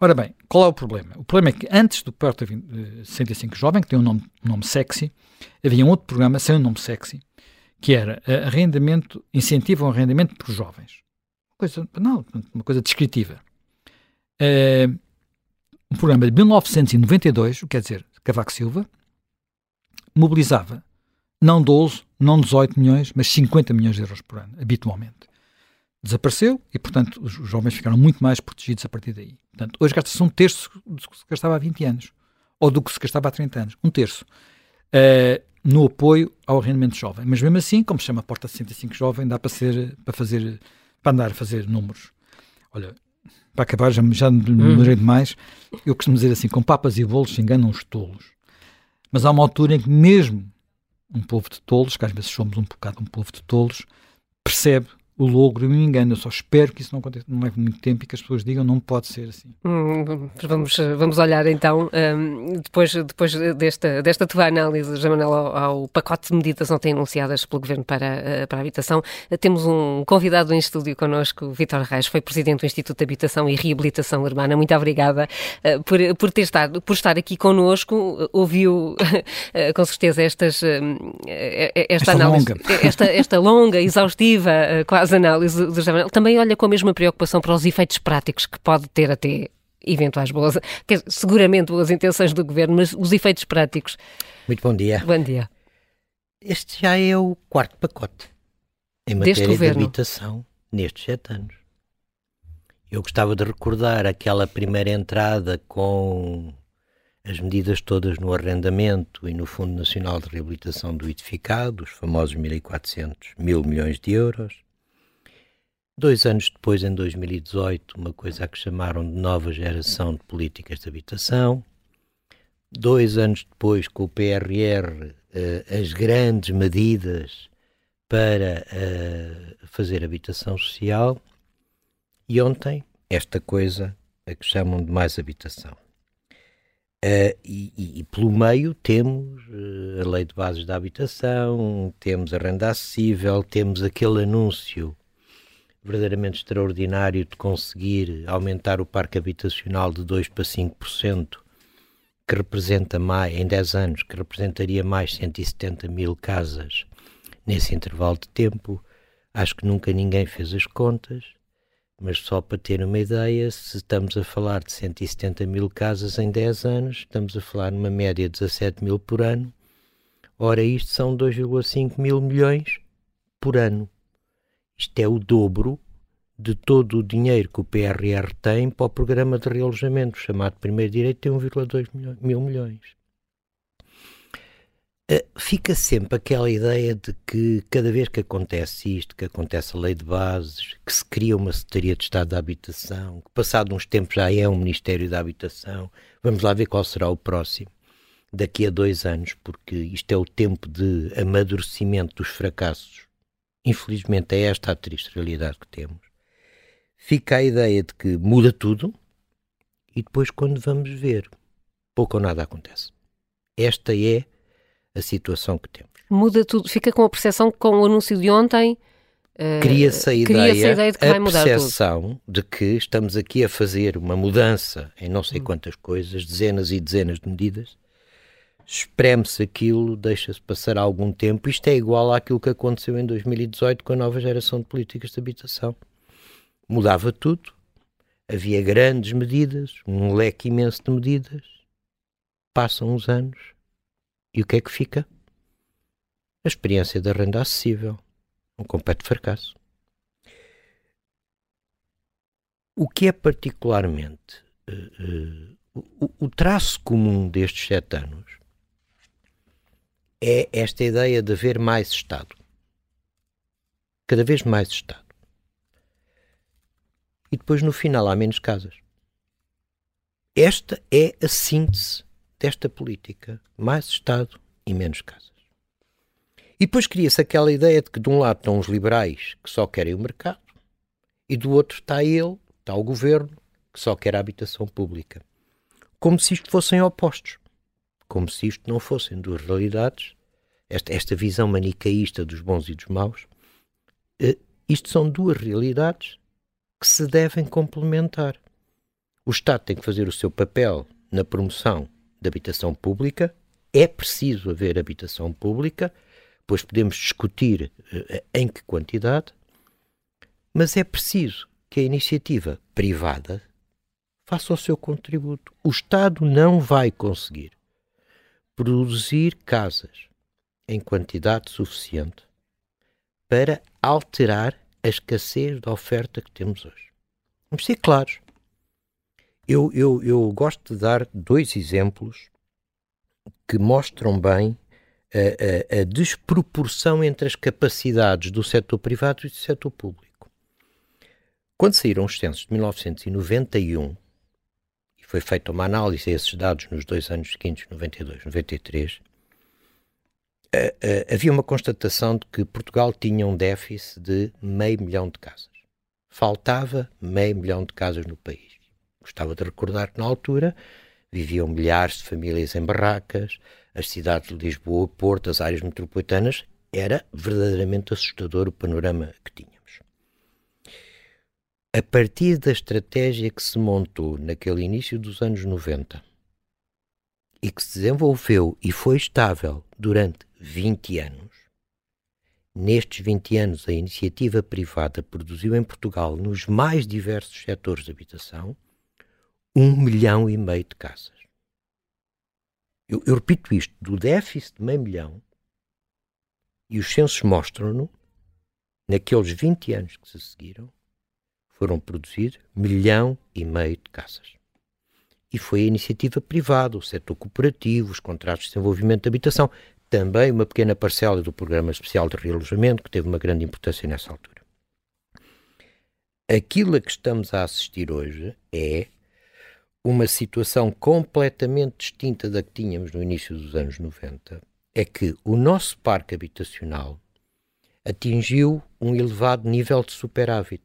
Ora bem, qual é o problema? O problema é que antes do Porta 65 Jovem, que tem um nome, um nome sexy, havia um outro programa sem um nome sexy, que era arrendamento, incentivo ao arrendamento por jovens. Coisa, não, uma coisa descritiva. Uh, um programa de 1992, o que quer dizer, Cavaco Silva, mobilizava não 12, não 18 milhões, mas 50 milhões de euros por ano, habitualmente. Desapareceu e, portanto, os jovens ficaram muito mais protegidos a partir daí. Portanto, hoje gasta-se um terço do que se gastava há 20 anos, ou do que se gastava há 30 anos. Um terço. Uh, no apoio ao rendimento jovem. Mas mesmo assim, como se chama Porta 65 Jovem, dá para ser, para fazer, para andar a fazer números. Olha, para acabar, já, já me demorei hum. demais. Eu costumo dizer assim, com papas e bolos se enganam os tolos. Mas há uma altura em que mesmo um povo de tolos, que às vezes somos um bocado um povo de tolos, percebe o logro e o engano. Eu só espero que isso não aconteça, não leve muito tempo e que as pessoas digam não pode ser assim. Hum, vamos, vamos olhar então, um, depois, depois desta, desta tua análise, Jamanel, ao, ao, pacote de medidas ontem anunciadas pelo Governo para, eh, para a Habitação, temos um convidado em estúdio connosco, Vitor Reis, foi Presidente do Instituto de Habitação e Reabilitação Urbana. Muito obrigada uh, por, por, ter estado, por estar aqui connosco, ouviu uh, com certeza estas, uh, esta, esta, análise, longa. Esta, esta longa, exaustiva, quase as análises do Jamanel, também olha com a mesma preocupação para os efeitos práticos que pode ter até eventuais boas, quer, seguramente boas intenções do governo, mas os efeitos práticos. Muito bom dia. Bom dia. Este já é o quarto pacote em matéria de habitação nestes sete anos. Eu gostava de recordar aquela primeira entrada com as medidas todas no arrendamento e no Fundo Nacional de Reabilitação do Edificado, os famosos 1.400 mil milhões de euros. Dois anos depois, em 2018, uma coisa a que chamaram de nova geração de políticas de habitação. Dois anos depois, com o PRR, eh, as grandes medidas para eh, fazer habitação social. E ontem, esta coisa a que chamam de mais habitação. Uh, e, e, e, pelo meio temos uh, a lei de bases da habitação, temos a renda acessível, temos aquele anúncio verdadeiramente extraordinário de conseguir aumentar o parque habitacional de 2 para 5%, que representa mais, em 10 anos, que representaria mais 170 mil casas nesse intervalo de tempo. Acho que nunca ninguém fez as contas. Mas só para ter uma ideia, se estamos a falar de 170 mil casas em 10 anos, estamos a falar numa média de 17 mil por ano. Ora, isto são 2,5 mil milhões por ano. Isto é o dobro de todo o dinheiro que o PRR tem para o programa de realojamento, chamado Primeiro Direito, tem 1,2 mil milhões. Eh, fica sempre aquela ideia de que cada vez que acontece isto, que acontece a lei de bases, que se cria uma Secretaria de Estado da Habitação, que passado uns tempos já é um Ministério da Habitação, vamos lá ver qual será o próximo, daqui a dois anos, porque isto é o tempo de amadurecimento dos fracassos. Infelizmente é esta a triste realidade que temos. Fica a ideia de que muda tudo e depois, quando vamos ver, pouco ou nada acontece. Esta é a situação que temos. Muda tudo, fica com a percepção que com o anúncio de ontem uh, cria-se a, cria ideia, a ideia de que vai mudar percepção de que estamos aqui a fazer uma mudança em não sei hum. quantas coisas, dezenas e dezenas de medidas, espreme-se aquilo, deixa-se passar algum tempo. Isto é igual àquilo que aconteceu em 2018 com a nova geração de políticas de habitação. Mudava tudo, havia grandes medidas, um leque imenso de medidas. Passam uns anos, e o que é que fica? A experiência da renda acessível. Um completo fracasso. O que é particularmente uh, uh, o, o traço comum destes sete anos é esta ideia de haver mais Estado. Cada vez mais Estado. E depois, no final, há menos casas. Esta é a síntese desta política. Mais Estado e menos casas. E depois cria-se aquela ideia de que de um lado estão os liberais que só querem o mercado e do outro está ele, está o governo, que só quer a habitação pública. Como se isto fossem opostos. Como se isto não fossem duas realidades. Esta, esta visão manicaísta dos bons e dos maus. Uh, isto são duas realidades que se devem complementar. O Estado tem que fazer o seu papel na promoção de habitação pública, é preciso haver habitação pública, pois podemos discutir uh, em que quantidade, mas é preciso que a iniciativa privada faça o seu contributo. O Estado não vai conseguir produzir casas em quantidade suficiente para alterar a escassez da oferta que temos hoje. Vamos ser claros. Eu, eu, eu gosto de dar dois exemplos que mostram bem a, a, a, desproporção entre as capacidades do setor privado e do setor público. Quando saíram os censos de 1991, e foi feita uma análise a esses dados nos dois anos seguintes, 92, 93, havia uma constatação de que Portugal tinha um déficit de meio milhão de casas. Faltava meio milhão de casas no país. Gostava de recordar que na altura viviam milhares de famílias em barracas, as cidades de Lisboa, Porto, as áreas metropolitanas, era verdadeiramente assustador o panorama que tínhamos. A partir da estratégia que se montou naquele início dos anos 90 e que se desenvolveu e foi estável durante 20 anos, nestes 20 anos a iniciativa privada produziu em Portugal, nos mais diversos setores de habitação, um milhão e meio de casas. Eu, eu repito isto, do déficit de meio milhão, e os censos mostram-no, naqueles 20 anos que se seguiram, foram produzir milhão e meio de casas. e foi a iniciativa privada, o setor cooperativo, os contratos de desenvolvimento de habitação, também uma pequena parcela do Programa Especial de Realojamento, que teve uma grande importância nessa altura. Aquilo a que estamos a assistir hoje é uma situação completamente distinta da que tínhamos no início dos anos 90, é que o nosso parque habitacional atingiu um elevado nível de superávit.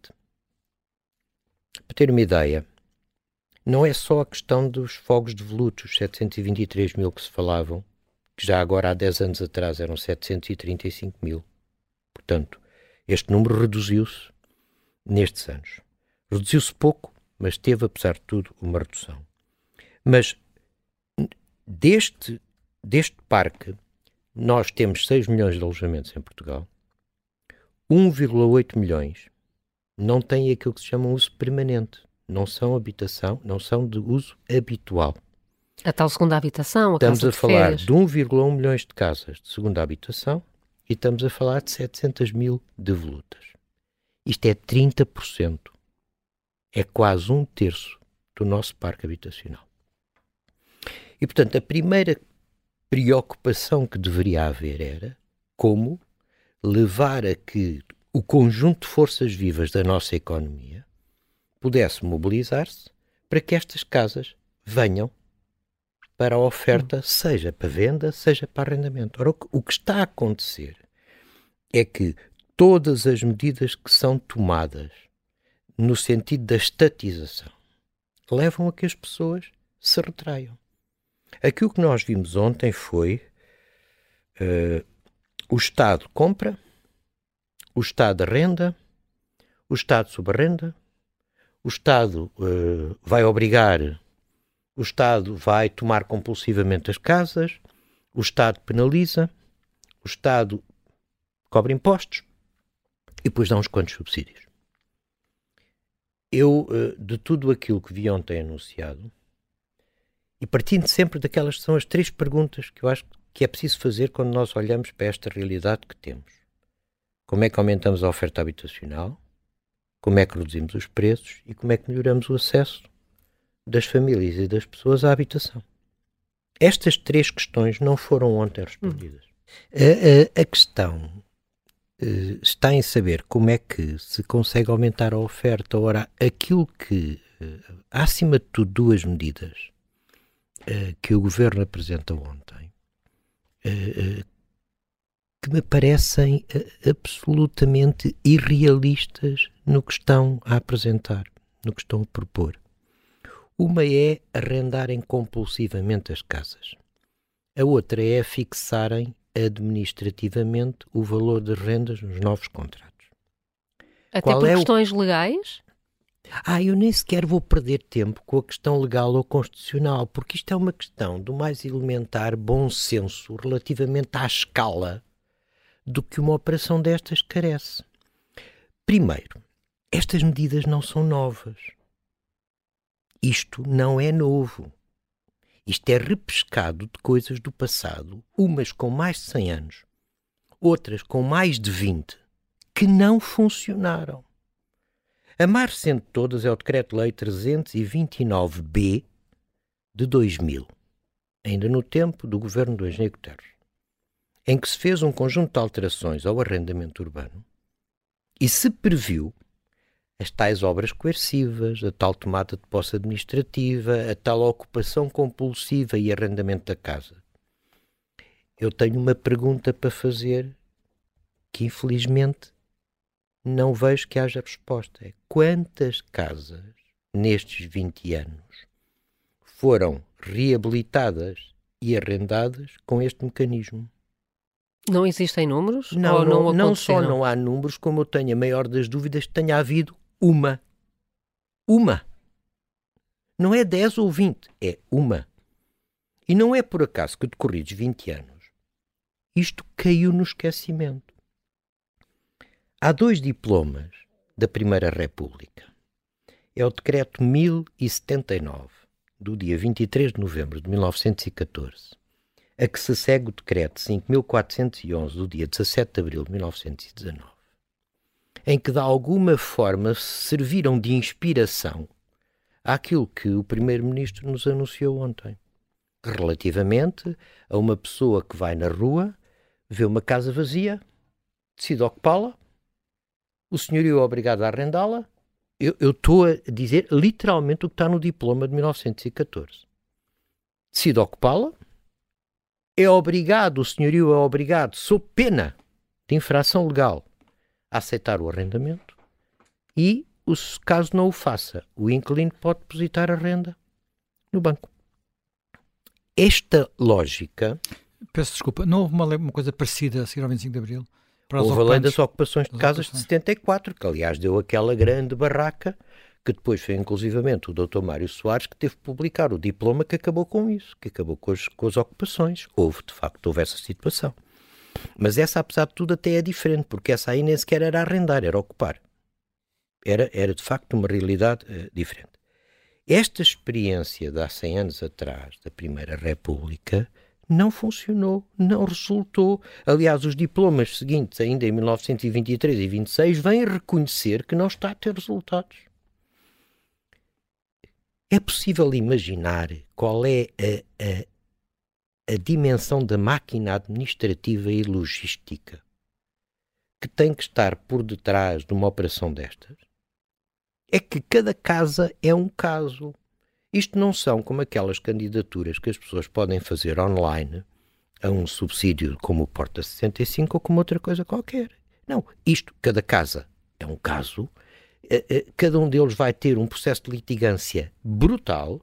Para ter uma ideia, não é só a questão dos fogos de volutos, 723 mil que se falavam, que já agora há 10 anos atrás eram 735 mil. Portanto, este número reduziu-se nestes anos. Reduziu-se pouco, mas teve, apesar de tudo, uma redução. Mas deste, deste parque, nós temos 6 milhões de alojamentos em Portugal, 1,8 milhões não têm aquilo que se chama uso permanente. Não são habitação, não são de uso habitual. A tal segunda habitação, a Estamos a de falar férias. de 1,1 milhões de casas de segunda habitação e estamos a falar de 700 mil devolutas. Isto é 30%. É quase um terço do nosso parque habitacional. E, portanto, a primeira preocupação que deveria haver era como levar a que o conjunto de forças vivas da nossa economia pudesse mobilizar-se para que estas casas venham para a oferta, seja para venda, seja para arrendamento. Ora, o que, o que está a acontecer é que todas as medidas que são tomadas no sentido da estatização levam a que as pessoas se retraiam. Aquilo que nós vimos ontem foi uh, o Estado compra, o Estado arrenda, o Estado subarrenda, o Estado uh, vai obrigar, o Estado vai tomar compulsivamente as casas, o Estado penaliza, o Estado cobra impostos e depois dá uns quantos subsídios. Eu, uh, de tudo aquilo que vi ontem anunciado, e partindo sempre daquelas que são as três perguntas que eu acho que é preciso fazer quando nós olhamos para esta realidade que temos. Como é que aumentamos a oferta habitacional? Como é que reduzimos os preços? E como é que melhoramos o acesso das famílias e das pessoas à habitação? Estas três questões não foram ontem respondidas. Hum. A, a, a, questão uh, está em saber como é que se consegue aumentar a oferta. Ora, aquilo que, uh, acima de tudo, duas medidas uh, que o governo apresenta ontem, que me parecem absolutamente irrealistas no que estão a apresentar, no que estão a propor. Uma é arrendarem compulsivamente as casas. A outra é fixarem administrativamente o valor de rendas nos novos contratos. Até Qual por é questões o... legais? Ah, eu nem sequer vou perder tempo com a questão legal ou constitucional, porque isto é uma questão do mais elementar bom senso relativamente à escala do que uma operação destas carece. Primeiro, estas medidas não são novas. Isto não é novo. Isto é repescado de coisas do passado, umas com mais de 100 anos, outras com mais de 20, que não funcionaram. A mais recente de todas é o Decreto-Lei 329-B de 2000, ainda no tempo do governo do Engenheiro Guterres, em que se fez um conjunto de alterações ao arrendamento urbano e se previu as tais obras coercivas, a tal tomada de posse administrativa, a tal ocupação compulsiva e arrendamento da casa. Eu tenho uma pergunta para fazer que, infelizmente, não vejo que haja resposta. É quantas casas nestes 20 anos foram reabilitadas e arrendadas com este mecanismo? Não existem números? Não, ou não, não, não só não há números, como eu tenho a maior das dúvidas que tenha havido uma. Uma. Não é 10 ou 20, é uma. E não é por acaso que, decorridos 20 anos, isto caiu no esquecimento. Há dois diplomas da Primeira República. É o Decreto 1079, do dia 23 de novembro de 1914, a que se segue o Decreto 5411, do dia 17 de abril de 1919, em que de alguma forma serviram de inspiração àquilo que o Primeiro-Ministro nos anunciou ontem, relativamente a uma pessoa que vai na rua, vê uma casa vazia, decide ocupá-la, o senhorio é obrigado a arrendá-la. Eu estou a dizer literalmente o que está no diploma de 1914. Decide ocupá-la, é obrigado, o senhorio é obrigado, sob pena de infração legal, a aceitar o arrendamento e, caso não o faça, o inquilino pode depositar a renda no banco. Esta lógica. Peço desculpa, não houve uma, uma coisa parecida a seguir ao 25 de Abril? houve a lei das ocupações de casas de 74, que aliás deu aquela grande barraca, que depois foi inclusivamente o Dr. Mário Soares que teve que publicar o diploma que acabou com isso, que acabou com as, com as ocupações. Houve, de facto, houve essa situação. Mas essa, apesar de tudo, até é diferente, porque essa aí nem sequer era arrendar, era ocupar. Era, era de facto uma realidade uh, diferente. Esta experiência de há 100 anos atrás, da Primeira República, não funcionou, não resultou. Aliás, os diplomas seguintes, ainda em 1923 e 26, vêm reconhecer que não está a ter resultados. É possível imaginar qual é a, a, a dimensão da máquina administrativa e logística que tem que estar por detrás de uma operação destas, é que cada casa é um caso. Isto não são como aquelas candidaturas que as pessoas podem fazer online a um subsídio como o Porta 65 ou como outra coisa qualquer. Não, isto, cada casa é um caso, cada um deles vai ter um processo de litigância brutal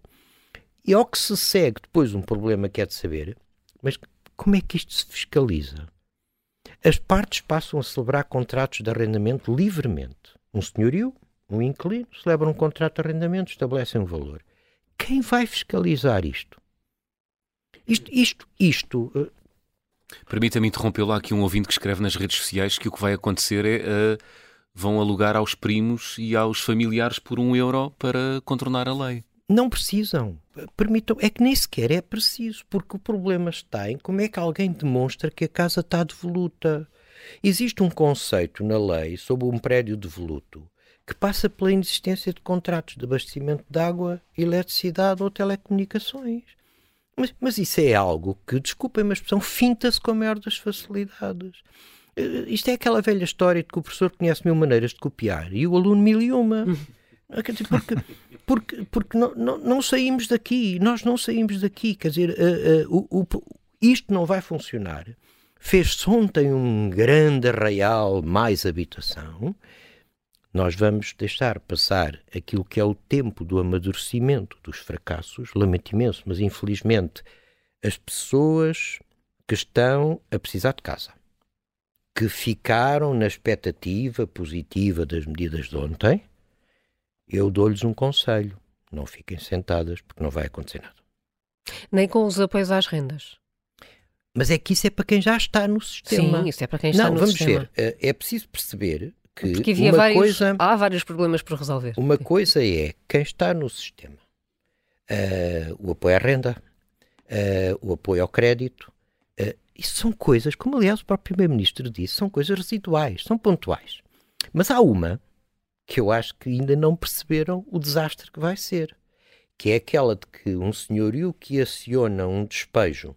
e ao que se segue depois um problema que é de saber, mas como é que isto se fiscaliza? As partes passam a celebrar contratos de arrendamento livremente. Um senhorio, um inquilino, celebram um contrato de arrendamento, estabelecem um valor. Quem vai fiscalizar isto? Isto, isto, isto. Uh... Permita-me interrompê-lo. Há aqui um ouvinte que escreve nas redes sociais que o que vai acontecer é. Uh, vão alugar aos primos e aos familiares por um euro para contornar a lei. Não precisam. Permitam. É que nem sequer é preciso, porque o problema está em como é que alguém demonstra que a casa está devoluta. Existe um conceito na lei sobre um prédio devoluto que passa pela inexistência de contratos de abastecimento de água, eletricidade ou telecomunicações. Mas, mas isso é algo que, desculpem a expressão, finta-se com a maior das facilidades. Uh, isto é aquela velha história de que o professor conhece mil maneiras de copiar e o aluno mil e uma. Porque, porque, porque não, não, não, saímos daqui, nós não saímos daqui, quer dizer, uh, uh, o, o, isto não vai funcionar. Fez-se ontem um grande arraial mais habitação. Nós vamos deixar passar aquilo que é o tempo do amadurecimento dos fracassos. Lamento imenso, mas infelizmente as pessoas que estão a precisar de casa, que ficaram na expectativa positiva das medidas de ontem, eu dou-lhes um conselho: não fiquem sentadas, porque não vai acontecer nada. Nem com os apoios às rendas. Mas é que isso é para quem já está no sistema. Sim, isso é para quem está não, no vamos sistema. Ver, eh, é preciso perceber que Porque havia uma vários, coisa, há vários problemas por resolver. Uma coisa é quem está no sistema, uh, o apoio à renda, uh, o apoio ao crédito, uh, isso são coisas, como aliás o próprio Primeiro-Ministro disse, são coisas residuais, são pontuais. Mas há uma que eu acho que ainda não perceberam o desastre que vai ser, que é aquela de que um senhorio que aciona um despejo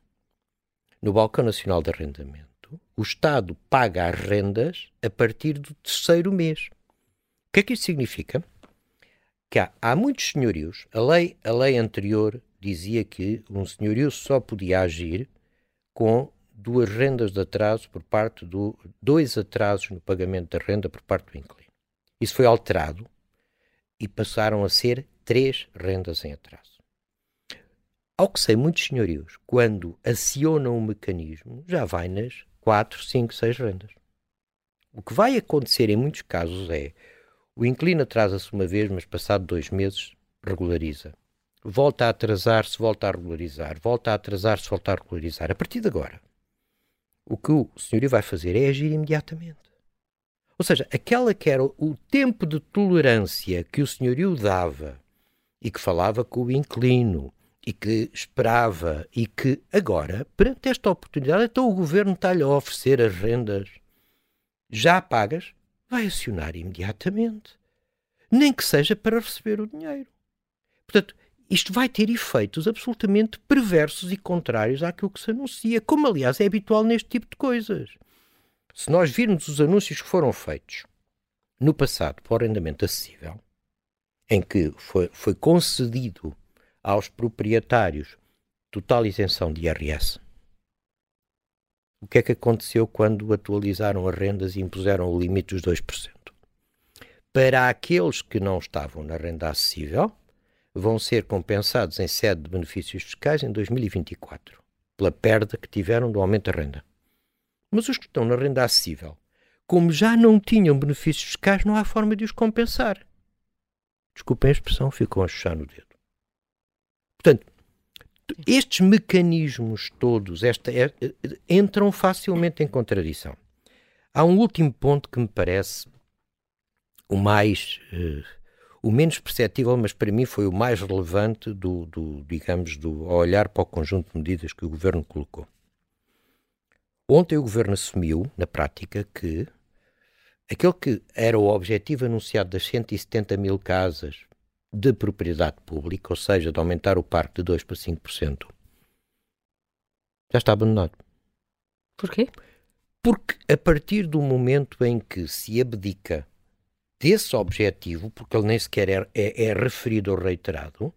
no Balcão Nacional de Arrendamento, o Estado paga as rendas a partir do terceiro mês. O que é que isso significa? Que há, há muitos senhorios, a lei, a lei anterior dizia que um senhorio só podia agir com duas rendas de atraso por parte do dois atrasos no pagamento da renda por parte do inquilino. Isso foi alterado e passaram a ser três rendas em atraso. Ao que sei, muitos senhorios, quando acionam o mecanismo, já vai nas quatro, cinco, seis rendas. O que vai acontecer em muitos casos é o inquilino atrasa-se uma vez, mas passado dois meses regulariza. Volta a atrasar-se, volta a regularizar. Volta a atrasar-se, volta a regularizar. A partir de agora, o que o senhorio vai fazer é agir imediatamente. Ou seja, aquela que era o tempo de tolerância que o senhorio dava e que falava com o inclino e que esperava e que agora, perante esta oportunidade, então o governo está-lhe a oferecer as rendas já pagas, vai acionar imediatamente. Nem que seja para receber o dinheiro. Portanto, isto vai ter efeitos absolutamente perversos e contrários àquilo que se anuncia, como aliás é habitual neste tipo de coisas. Se nós virmos os anúncios que foram feitos no passado para o arrendamento acessível, em que foi, foi concedido aos proprietários total isenção de IRS, o que é que aconteceu quando atualizaram as rendas e impuseram o limite dos 2%? Para aqueles que não estavam na renda acessível, vão ser compensados em sede de benefícios fiscais em 2024, pela perda que tiveram do aumento da renda. Mas os que estão na renda acessível, como já não tinham benefícios fiscais, não há forma de os compensar. Desculpem a expressão, ficam a chuchar no dedo. Portanto, estes mecanismos todos esta, é, é, entram facilmente em contradição. Há um último ponto que me parece o mais. Uh, o menos perceptível, mas para mim foi o mais relevante do, do digamos, do olhar para o conjunto de medidas que o governo colocou. Ontem o governo assumiu, na prática, que aquele que era o objetivo anunciado das 170 mil casas de propriedade pública, ou seja, de aumentar o parque de 2 para 5%, já está abandonado. Porquê? Porque a partir do momento em que se abdica desse objetivo, porque ele nem sequer é, é, é referido ou reiterado,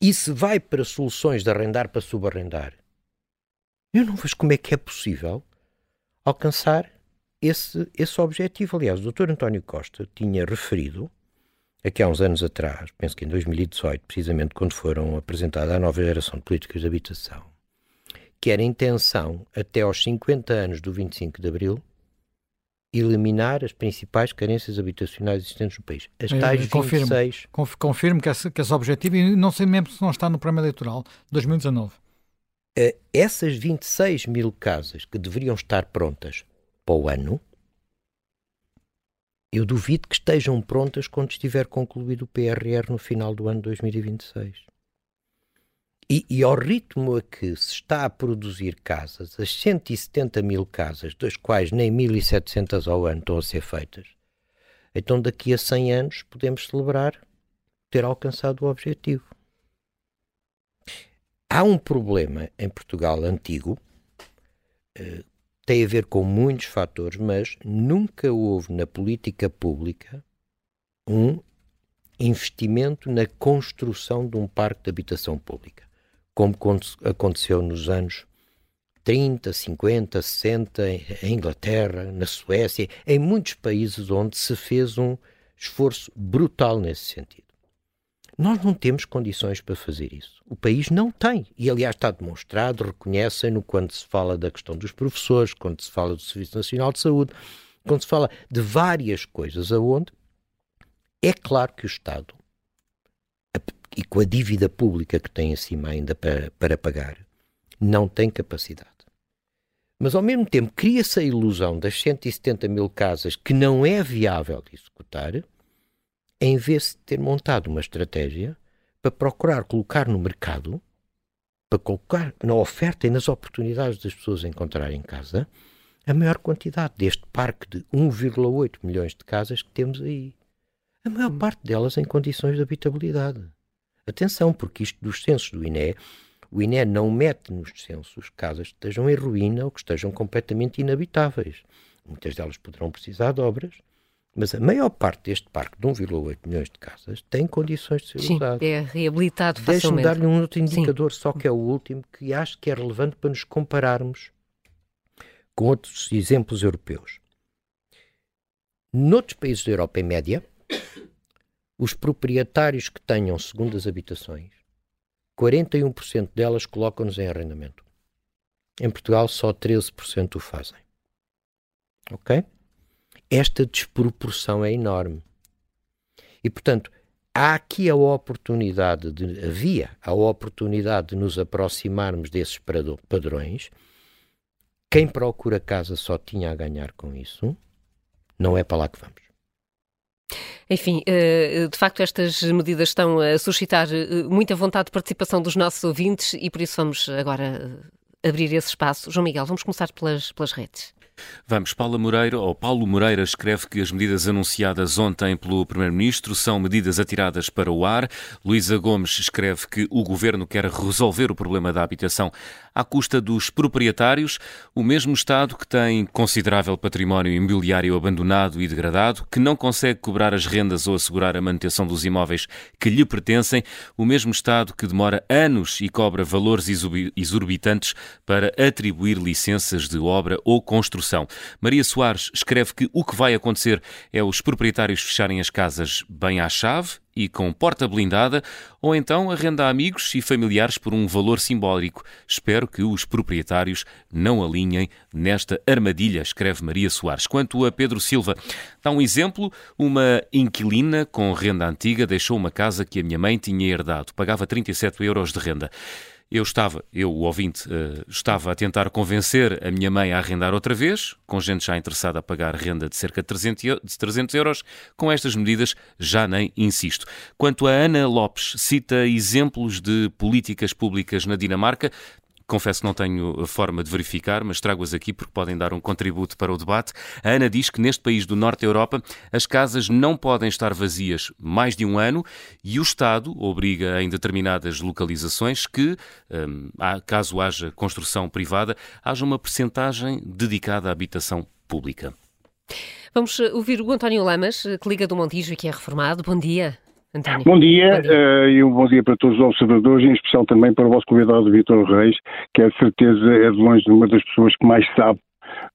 e se vai para soluções de arrendar para subarrendar, eu não vejo como é que é possível alcançar esse, esse objetivo. Aliás, o Dr. António Costa tinha referido, aqui há uns anos atrás, penso que em 2018, precisamente quando foram apresentadas a nova geração de políticas de habitação, que era a intenção, até aos 50 anos do 25 de Abril, eliminar as principais carências habitacionais existentes no país. As tais confirmo, 26... Confirmo que esse, que esse objetivo, e não sei mesmo se não está no programa eleitoral, 2019. Uh, essas 26 mil casas que deveriam estar prontas para o ano, eu duvido que estejam prontas quando estiver concluído o PRR no final do ano 2026. E, e, ao ritmo a que se está a produzir casas, as 170 mil casas, das quais nem 1.700 ao ano estão a ser feitas, então daqui a 100 anos podemos celebrar ter alcançado o objetivo. Há um problema em Portugal antigo, eh, tem a ver com muitos fatores, mas nunca houve na política pública um investimento na construção de um parque de habitação pública como aconteceu nos anos 30, 50, 60, em Inglaterra, na Suécia, em muitos países onde se fez um esforço brutal nesse sentido. Nós não temos condições para fazer isso. O país não tem. E, aliás, está demonstrado, reconhecem-no quando se fala da questão dos professores, quando se fala do Serviço Nacional de Saúde, quando se fala de várias coisas aonde é claro que o Estado e com a dívida pública que tem acima ainda para, para pagar, não tem capacidade. Mas, ao mesmo tempo, cria-se a ilusão das 170 mil casas que não é viável de executar, em vez de ter montado uma estratégia para procurar colocar no mercado, para colocar na oferta e nas oportunidades das pessoas encontrarem casa, a maior quantidade deste parque de 1,8 milhões de casas que temos aí. A maior hum. parte delas em condições de habitabilidade. Atenção, porque isto dos censos do INE, o INE não mete nos censos casas que estejam em ruína ou que estejam completamente inabitáveis. Muitas delas poderão precisar de obras, mas a maior parte deste parque de 1,8 milhões de casas tem condições de ser Sim, usado. é reabilitado facilmente. Deixe-me dar-lhe um outro indicador, Sim. só que é o último, que acho que é relevante para nos compararmos com outros exemplos europeus. Noutros países da Europa, em média, os proprietários que tenham segundas habitações, 41% delas colocam-nos em arrendamento. Em Portugal, só 13% o fazem. Ok? Esta desproporção é enorme. E, portanto, há aqui a oportunidade de, havia a oportunidade de nos aproximarmos desses padrões. Quem procura casa só tinha a ganhar com isso. Não é para lá que vamos. Enfim, eh, de facto, estas medidas estão a suscitar eh, muita vontade de participação dos nossos ouvintes e por isso vamos agora eh, abrir esse espaço. João Miguel, vamos começar pelas, pelas redes. Vamos, Paula Moreira, ou Paulo Moreira escreve que as medidas anunciadas ontem pelo Primeiro-Ministro são medidas atiradas para o ar. Luísa Gomes escreve que o governo quer resolver o problema da habitação à custa dos proprietários, o mesmo Estado que tem considerável património imobiliário abandonado e degradado, que não consegue cobrar as rendas ou assegurar a manutenção dos imóveis que lhe pertencem, o mesmo Estado que demora anos e cobra valores exorbitantes para atribuir licenças de obra ou construção. Maria Soares escreve que o que vai acontecer é os proprietários fecharem as casas bem à chave e com porta blindada, ou então arrenda a amigos e familiares por um valor simbólico. Espero que os proprietários não alinhem nesta armadilha, escreve Maria Soares. Quanto a Pedro Silva, dá um exemplo: uma inquilina com renda antiga deixou uma casa que a minha mãe tinha herdado, pagava 37 euros de renda. Eu estava, eu, o ouvinte, uh, estava a tentar convencer a minha mãe a arrendar outra vez, com gente já interessada a pagar renda de cerca de 300 euros. Com estas medidas, já nem insisto. Quanto a Ana Lopes, cita exemplos de políticas públicas na Dinamarca, Confesso que não tenho forma de verificar, mas trago-as aqui porque podem dar um contributo para o debate. A Ana diz que neste país do Norte da Europa as casas não podem estar vazias mais de um ano e o Estado obriga em determinadas localizações que, um, caso haja construção privada, haja uma percentagem dedicada à habitação pública. Vamos ouvir o António Lamas, que liga do Montijo e que é reformado. Bom dia. António. Bom dia, bom dia. Uh, e um bom dia para todos os observadores, em especial também para o vosso convidado Vitor Reis, que é de certeza é de longe uma das pessoas que mais sabe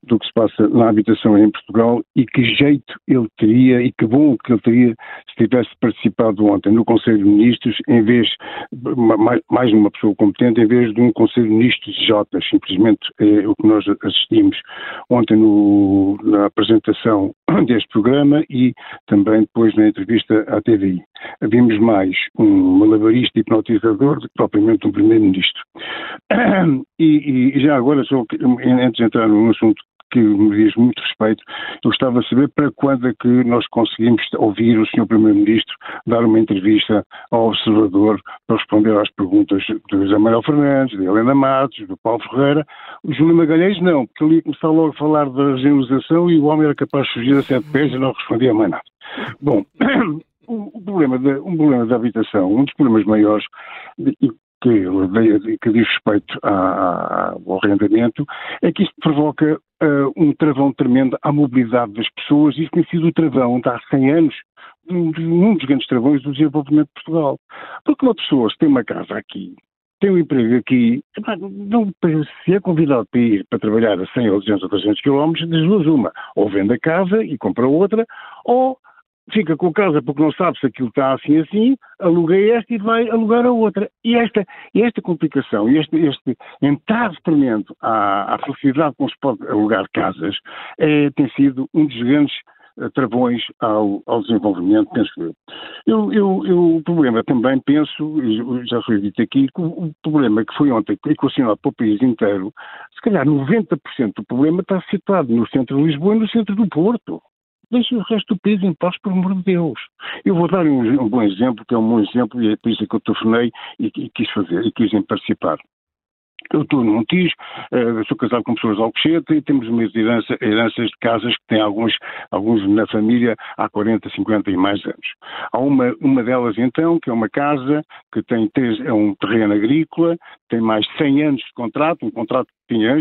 do que se passa na habitação em Portugal e que jeito ele teria e que bom que ele teria se tivesse participado ontem no Conselho de Ministros, em vez, mais, mais uma pessoa competente, em vez de um Conselho de Ministros de Jotas, simplesmente é o que nós assistimos ontem no, na apresentação deste programa e também depois na entrevista à TVI. Vimos mais um malabarista hipnotizador do que propriamente um Primeiro-Ministro. E, e, já agora, só antes de entrar num assunto que me diz muito respeito, eu gostava de saber para quando é que nós conseguimos ouvir o Sr. Primeiro-Ministro dar uma entrevista ao Observador para responder às perguntas do José Manuel Fernandes, de Helena Matos, do Paulo Ferreira. O Júlio Magalhães não, porque ele ia começar logo a falar da regionalização e o homem era capaz de fugir a sete pés e não respondia mais nada. Bom, o problema, de, um problema da habitação, um dos problemas maiores, que, que diz respeito a, ao arrendamento, é que isto provoca uh, um travão tremendo à mobilidade das pessoas. Isto tem sido o travão de há 100 anos, um dos grandes travões do desenvolvimento de Portugal. Porque uma pessoa, se tem uma casa aqui, tem um emprego aqui, não, se é convidado para ir para trabalhar a 100 ou 200 ou 300 quilómetros, das duas uma, ou vende a casa e compra outra, ou fica com a casa porque não sabe se aquilo está assim assim, aluga esta e vai alugar a outra. E esta, esta complicação, este, este entrave tremendo à, à facilidade como se pode alugar casas, é, tem sido um dos grandes eh, travões ao, ao, desenvolvimento, penso eu. Eu, eu. eu. O problema também penso, e já foi dito aqui, que o problema que foi ontem equacionado para o país inteiro, se calhar 90% do problema está situado no centro de Lisboa e no centro do Porto. Deixe o resto do país em paz, por amor de Deus. Eu vou dar um, um bom exemplo, que é um bom exemplo, e é por isso que eu telefonei e, e quis fazer, e quis participar. Eu estou no Montijo, uh, sou casado com pessoas de Alcochete e temos umas herança, heranças de casas que têm alguns, alguns na família há 40, 50 e mais anos. Há uma, uma delas então, que é uma casa que tem três, é um terreno agrícola, tem mais de 100 anos de contrato, um contrato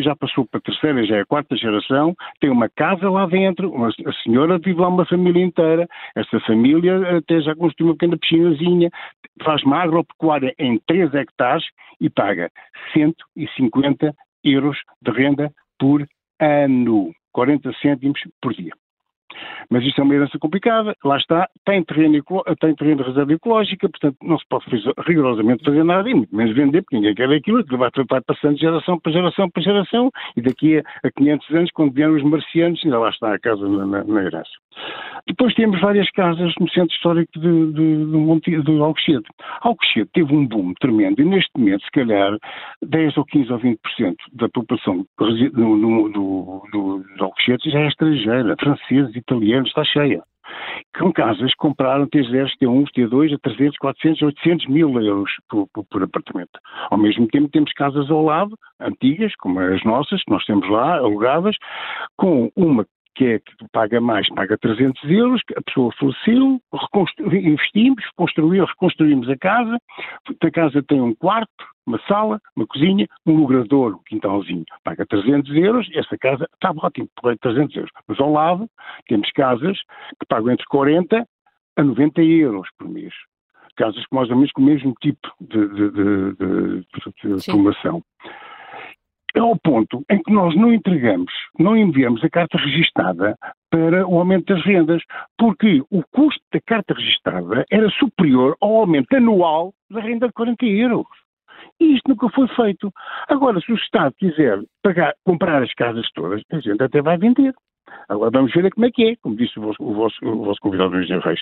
já passou para a terceira, já é a quarta geração, tem uma casa lá dentro, uma, a senhora vive lá uma família inteira, esta família até já construiu uma pequena piscinazinha, faz uma agropecuária em 3 hectares e paga 150 euros de renda por ano, 40 cêntimos por dia. Mas isto é uma herança complicada, lá está, tem terreno, tem terreno de reserva ecológica, portanto não se pode rigorosamente fazer nada e muito menos vender, porque ninguém quer aquilo, que vai, vai passando de geração para geração para geração e daqui a, a 500 anos, quando vieram os marcianos, ainda lá está a casa na, na, na herança. Depois temos várias casas no centro histórico de, de, de, Monte, de Alcochete. Alcochete teve um boom tremendo e neste momento, se calhar, 10 ou 15 ou 20% da população do, do, do, do, do Alcochete já é estrangeira, franceses, italianos, está cheia. com casas que compraram T0, T1, T2 a 300, 400, 800 mil euros por, por, por, apartamento. Ao mesmo tempo temos casas ao lado, antigas, como as nossas, que nós temos lá, alugadas, com uma que é que paga mais, paga 300 euros, a pessoa faleceu, investimos, construímos, reconstruímos a casa, a casa tem um quarto, uma sala, uma cozinha, um logrador, um quintalzinho, paga 300 euros, essa casa está ótimo, por 300 euros. Mas ao lado temos casas que pagam entre 40 a 90 euros por mês. Casas com mais ou menos com o mesmo tipo de, de, de, de formação é ao ponto em que nós não entregamos, não enviamos a carta registada para o aumento das rendas, porque o custo da carta registada era superior ao aumento anual da renda de 40 euros. E isto nunca foi feito. Agora, se o Estado quiser pagar, comprar as casas todas, a gente até vai vender. Agora vamos ver como é que é, como disse o vosso, o vosso, o vosso convidado, Engenheiro Reis.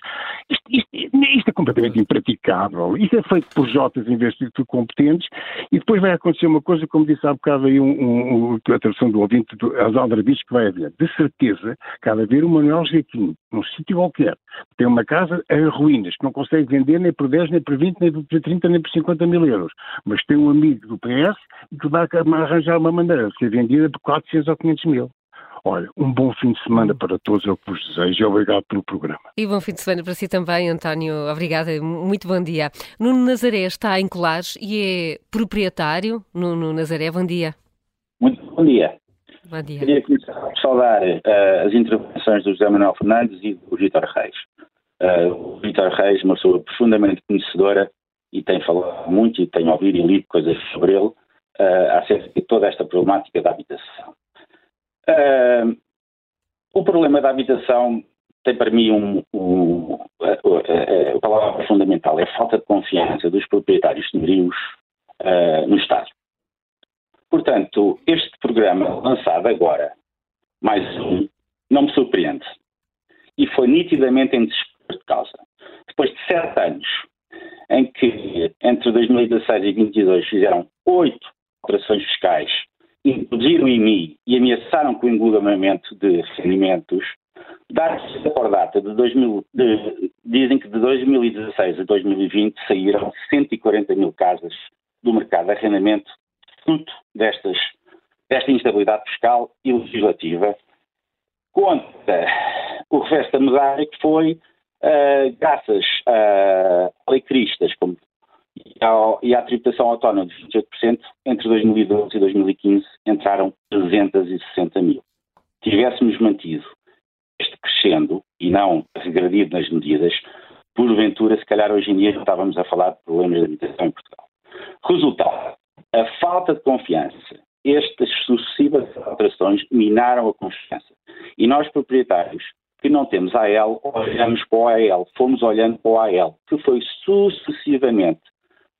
Isto, isto, isto, é completamente impraticável. Isto é feito por Jotas em vez de competentes e depois vai acontecer uma coisa, como disse há bocado aí um, um, um, a tradução do ouvinte, do, as aldrabices que vai haver. De certeza que há de haver um Manuel Jequim, num sítio qualquer, que tem uma casa a ruínas, que não consegue vender nem por 10, nem por 20, nem por 30, nem por 50 mil euros. Mas tem um amigo do PS que vai arranjar uma maneira de ser vendida por 400 ou 500 mil. Olha, um bom fim de semana hum. para todos, é o que vos desejo e obrigado pelo programa. E bom fim de semana para si também, António. Obrigada, muito bom dia. Nuno Nazaré está em Colares e é proprietário. Nuno Nazaré, bom dia. Muito bom dia. Bom dia. Queria começar a saudar uh, as intervenções do José Manuel Fernandes e do Vítor Reis. Uh, o Vítor Reis, uma pessoa profundamente conhecedora e tem falado muito e tem ouvido e lido coisas sobre ele uh, acerca de toda esta problemática da habitação. Uh, o problema da habitação tem para mim um, um, a, palavra fundamental, é a falta de confiança dos proprietários senhorios uh, no Estado. Portanto, este programa lançado agora, mais um, não me surpreende. E foi nitidamente em desespero de causa. Depois de sete anos, em que entre 2016 e 2022 fizeram oito operações fiscais introduziram em mim e ameaçaram com o engolgamento de rendimentos, dar-se por data de, 2000, de, dizem que de 2016 a 2020 saíram 140 mil casas do mercado de arrendamento fruto destas, desta instabilidade fiscal e legislativa, contra o reverso da medalha que foi, uh, graças a leitristas como e, à tributação autónoma de 28%, entre 2012 e 2015 entraram 360 mil. Tivéssemos mantido este crescendo e não regredido nas medidas, porventura, se calhar hoje em dia estávamos a falar de problemas de habitação em Portugal. Resultado, a falta de confiança, estas sucessivas alterações minaram a confiança. E nós, proprietários, que não temos AL, olhamos para o AL, fomos olhando para o AL, que foi sucessivamente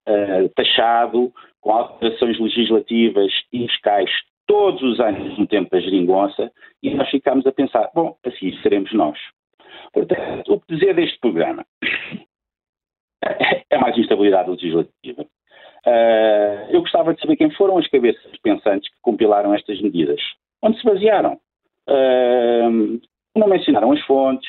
uh, taxado, com alterações legislativas e fiscais todos os anos no tempo da geringonça, e nós ficámos a pensar, bom, assim seremos nós. Portanto, o que dizer deste programa? É mais instabilidade legislativa. Uh, eu gostava de saber quem foram as cabeças pensantes que compilaram estas medidas. Onde se basearam? Uh, não mencionaram as fontes,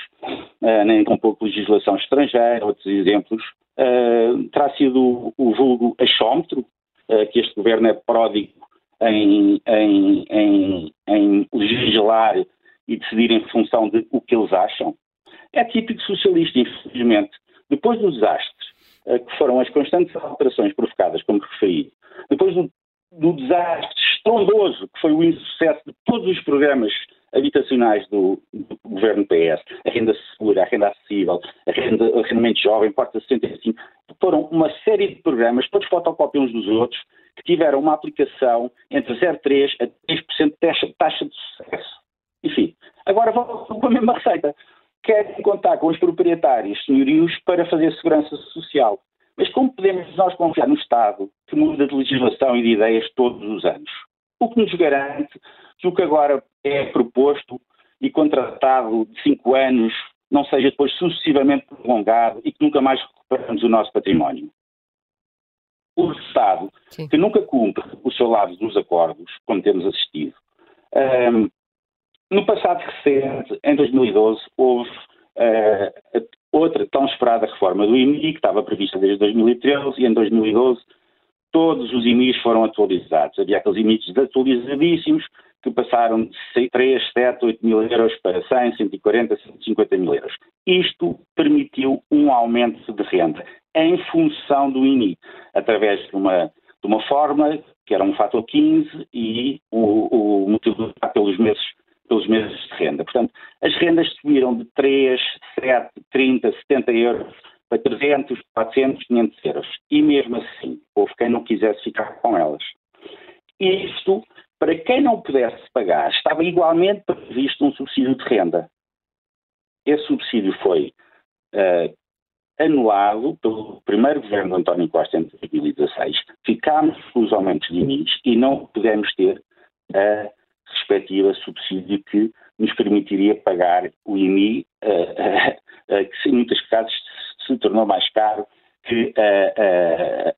uh, nem pouco legislação estrangeira, outros exemplos. Uh, terá sido o vulgo achómetro, uh, que este governo é pródigo em, em, em, em, legislar e decidir em função de o que eles acham. É típico socialista, infelizmente. Depois do desastre, uh, que foram as constantes alterações provocadas, como referi, depois do, do desastre estrondoso, que foi o insucesso de todos os programas habitacionais do, do, governo PS, a renda segura, a renda acessível, a renda, o jovem, porta 65, foram uma série de programas, todos fotocópia uns dos outros, que tiveram uma aplicação entre 0,3% a 3% de taxa, taxa de sucesso. Enfim, agora vão com a mesma receita. Querem contar com os proprietários senhorios para fazer segurança social. Mas como podemos nós confiar no Estado que muda de legislação e de ideias todos os anos? O que nos garante que o que agora é proposto e contratado de cinco anos não seja depois sucessivamente prolongado e que nunca mais recuperamos o nosso património. O Estado, Sim. que nunca cumpre o seu lado dos acordos, como temos assistido. Um, no passado recente, em 2012, houve uh, outra tão esperada reforma do IMI, que estava prevista desde 2013 e em 2012 todos os IMIs foram atualizados. Havia aqueles IMIs desatualizadíssimos que passaram de 3, 7, 8 mil euros para 100, 140, 150 mil euros. Isto permitiu um aumento de renda em função do IMI, através de uma, de uma forma que era um fator 15 e o, o multiplicado pelos meses, pelos meses de renda. Portanto, as rendas subiram de 3, 7, 30, 70 euros para 300, 400, 500 euros. E mesmo assim, houve quem não quisesse ficar com elas. Isto, para quem não pudesse pagar, estava igualmente previsto um subsídio de renda. Esse subsídio foi uh, anulado pelo primeiro governo de António Costa em 2016. Ficámos com os aumentos de IMIs e não pudemos ter a respectiva subsídio que nos permitiria pagar o IMI, uh, uh, que em muitos casos se tornou mais caro que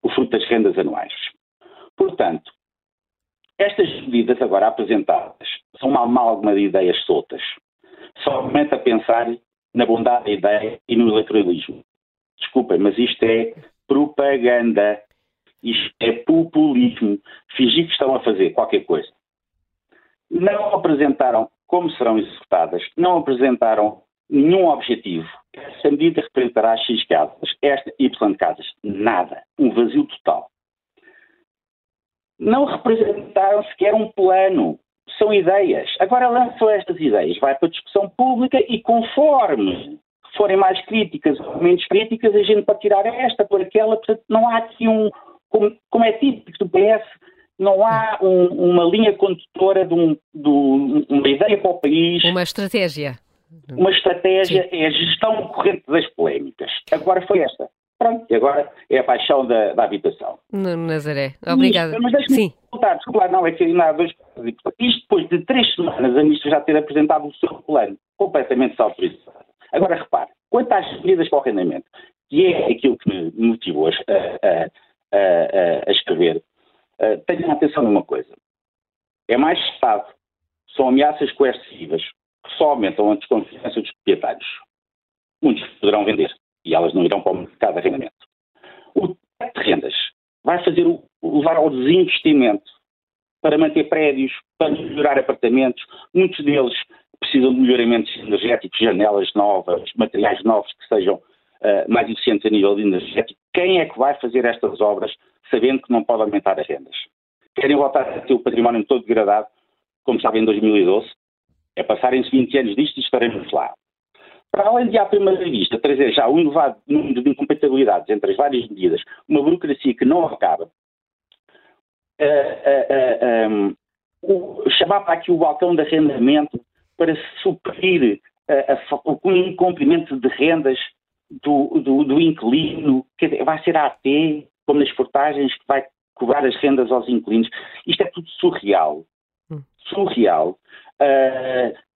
o fruto das rendas anuais. Portanto, estas medidas agora apresentadas são uma amálgama de ideias soltas, somente a pensar na bondade da ideia e no eleitoralismo. Desculpem, mas isto é propaganda. Isto é populismo. Fingir que estão a fazer qualquer coisa. Não apresentaram como serão executadas, não apresentaram nenhum objetivo. Esta medida representará X casas, esta Y casas. Nada. Um vazio total. Não representaram sequer um plano. São ideias. Agora lançam estas ideias, vai para a discussão pública e conforme forem mais críticas ou menos críticas, a gente pode tirar esta por aquela, portanto não há aqui um, como, como é típico do PS, não há um, uma linha condutora de, um, de, uma ideia para o país. Uma estratégia. Uma estratégia Sim. é a gestão corrente das polémicas. Agora foi esta. Pronto, e agora é a paixão da, da habitação. No Nazaré. Obrigada. Mas, mas deixe-me voltar, desculpa, não, é que ainda há dois Isto depois de três semanas a ministra já ter apresentado o seu plano, completamente desautorizado. Agora repare, quanto às medidas para o arrendamento, que é aquilo que me motivou a, a, a, a escrever, uh, tenham atenção numa coisa. É mais Estado, são ameaças coercivas que só aumentam a desconfiança dos proprietários. Muitos poderão vender e elas não irão para o mercado de arrendamento. O teto de rendas vai fazer o, levar ao desinvestimento para manter prédios, para melhorar apartamentos. Muitos deles precisam de melhoramentos energéticos, janelas novas, materiais novos que sejam uh, mais eficientes a nível energético. Quem é que vai fazer estas obras sabendo que não pode aumentar as rendas? Querem voltar a ter o património todo degradado, como estava em 2012? É passarem-se 20 anos disto e estaremos lá. Para além de, à primeira vista, trazer já um elevado número de incompatibilidades entre as várias medidas, uma burocracia que não acaba, uh, uh, um, o, chamar para aqui o balcão de arrendamento para suprir a, o incumprimento de rendas do, do, do inquilino, que vai ser a AT, como nas portagens, que vai cobrar as rendas aos inquilinos. Isto é tudo surreal. Hum. Surreal.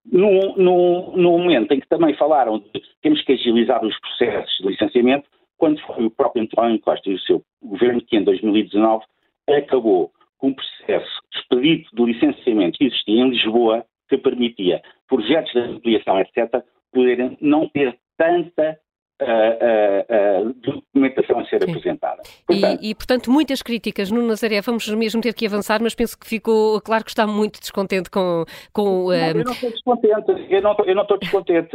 No, no, no, momento em que também falaram de temos que agilizar os processos de licenciamento, quando foi o próprio António Costa e o seu governo que em 2019 acabou com um processo expedito de licenciamento que existia em Lisboa que permitia projetos de ampliação, etc., poderem não ter tanta uh, uh, documentação a ser Sim. apresentada. Portanto, e, e, portanto, muitas críticas no Nazaré. Vamos mesmo ter que avançar, mas penso que ficou claro que está muito descontente com. com não, eu não estou descontente, eu não, eu não estou descontente,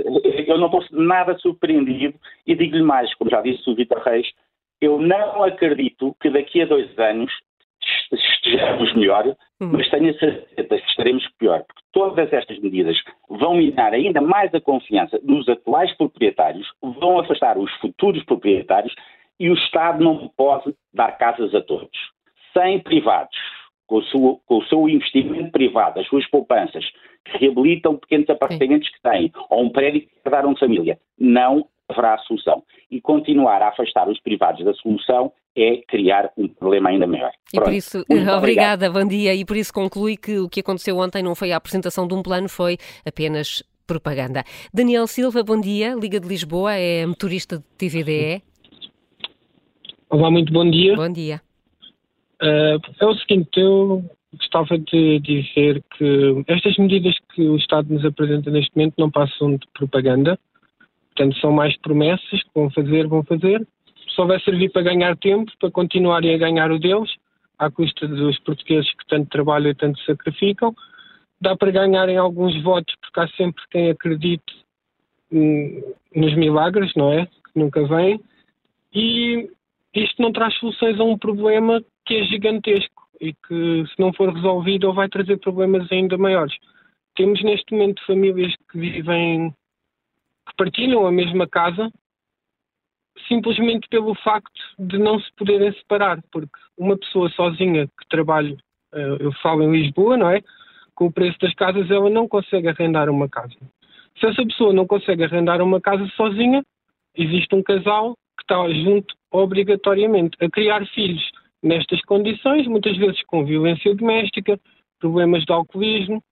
eu não estou nada surpreendido e digo-lhe mais, como já disse o Vitor Reis, eu não acredito que daqui a dois anos estejamos melhor, hum. mas tenho a certeza que estaremos pior, porque todas estas medidas vão minar ainda mais a confiança nos atuais proprietários, vão afastar os futuros proprietários e o Estado não pode dar casas a todos. Sem privados, com o seu, com o seu investimento privado, as suas poupanças, que reabilitam pequenos apartamentos Sim. que têm, ou um prédio que herdaram de família, não haverá solução. E continuar a afastar os privados da solução é criar um problema ainda maior. E Pronto. por isso, Muito obrigada, obrigado. bom dia. E por isso conclui que o que aconteceu ontem não foi a apresentação de um plano, foi apenas propaganda. Daniel Silva, bom dia, Liga de Lisboa, é motorista de TVDE. Olá, muito bom dia. Bom dia. Uh, é o seguinte, eu gostava de dizer que estas medidas que o Estado nos apresenta neste momento não passam de propaganda Portanto, são mais promessas que vão fazer, vão fazer. Só vai servir para ganhar tempo, para continuarem a ganhar o deles, à custa dos portugueses que tanto trabalham e tanto sacrificam. Dá para ganharem alguns votos, porque há sempre quem acredite hum, nos milagres, não é? Que nunca vem. E isto não traz soluções a um problema que é gigantesco e que, se não for resolvido, vai trazer problemas ainda maiores. Temos neste momento famílias que vivem, partilham a mesma casa, simplesmente pelo facto de não se poderem separar, porque uma pessoa sozinha que trabalha, eh, eu falo em Lisboa, não é? Com o preço das casas, ela não consegue arrendar uma casa. Se essa pessoa não consegue arrendar uma casa sozinha, existe um casal que está junto obrigatoriamente a criar filhos nestas condições, muitas vezes com violência doméstica, problemas de alcoolismo.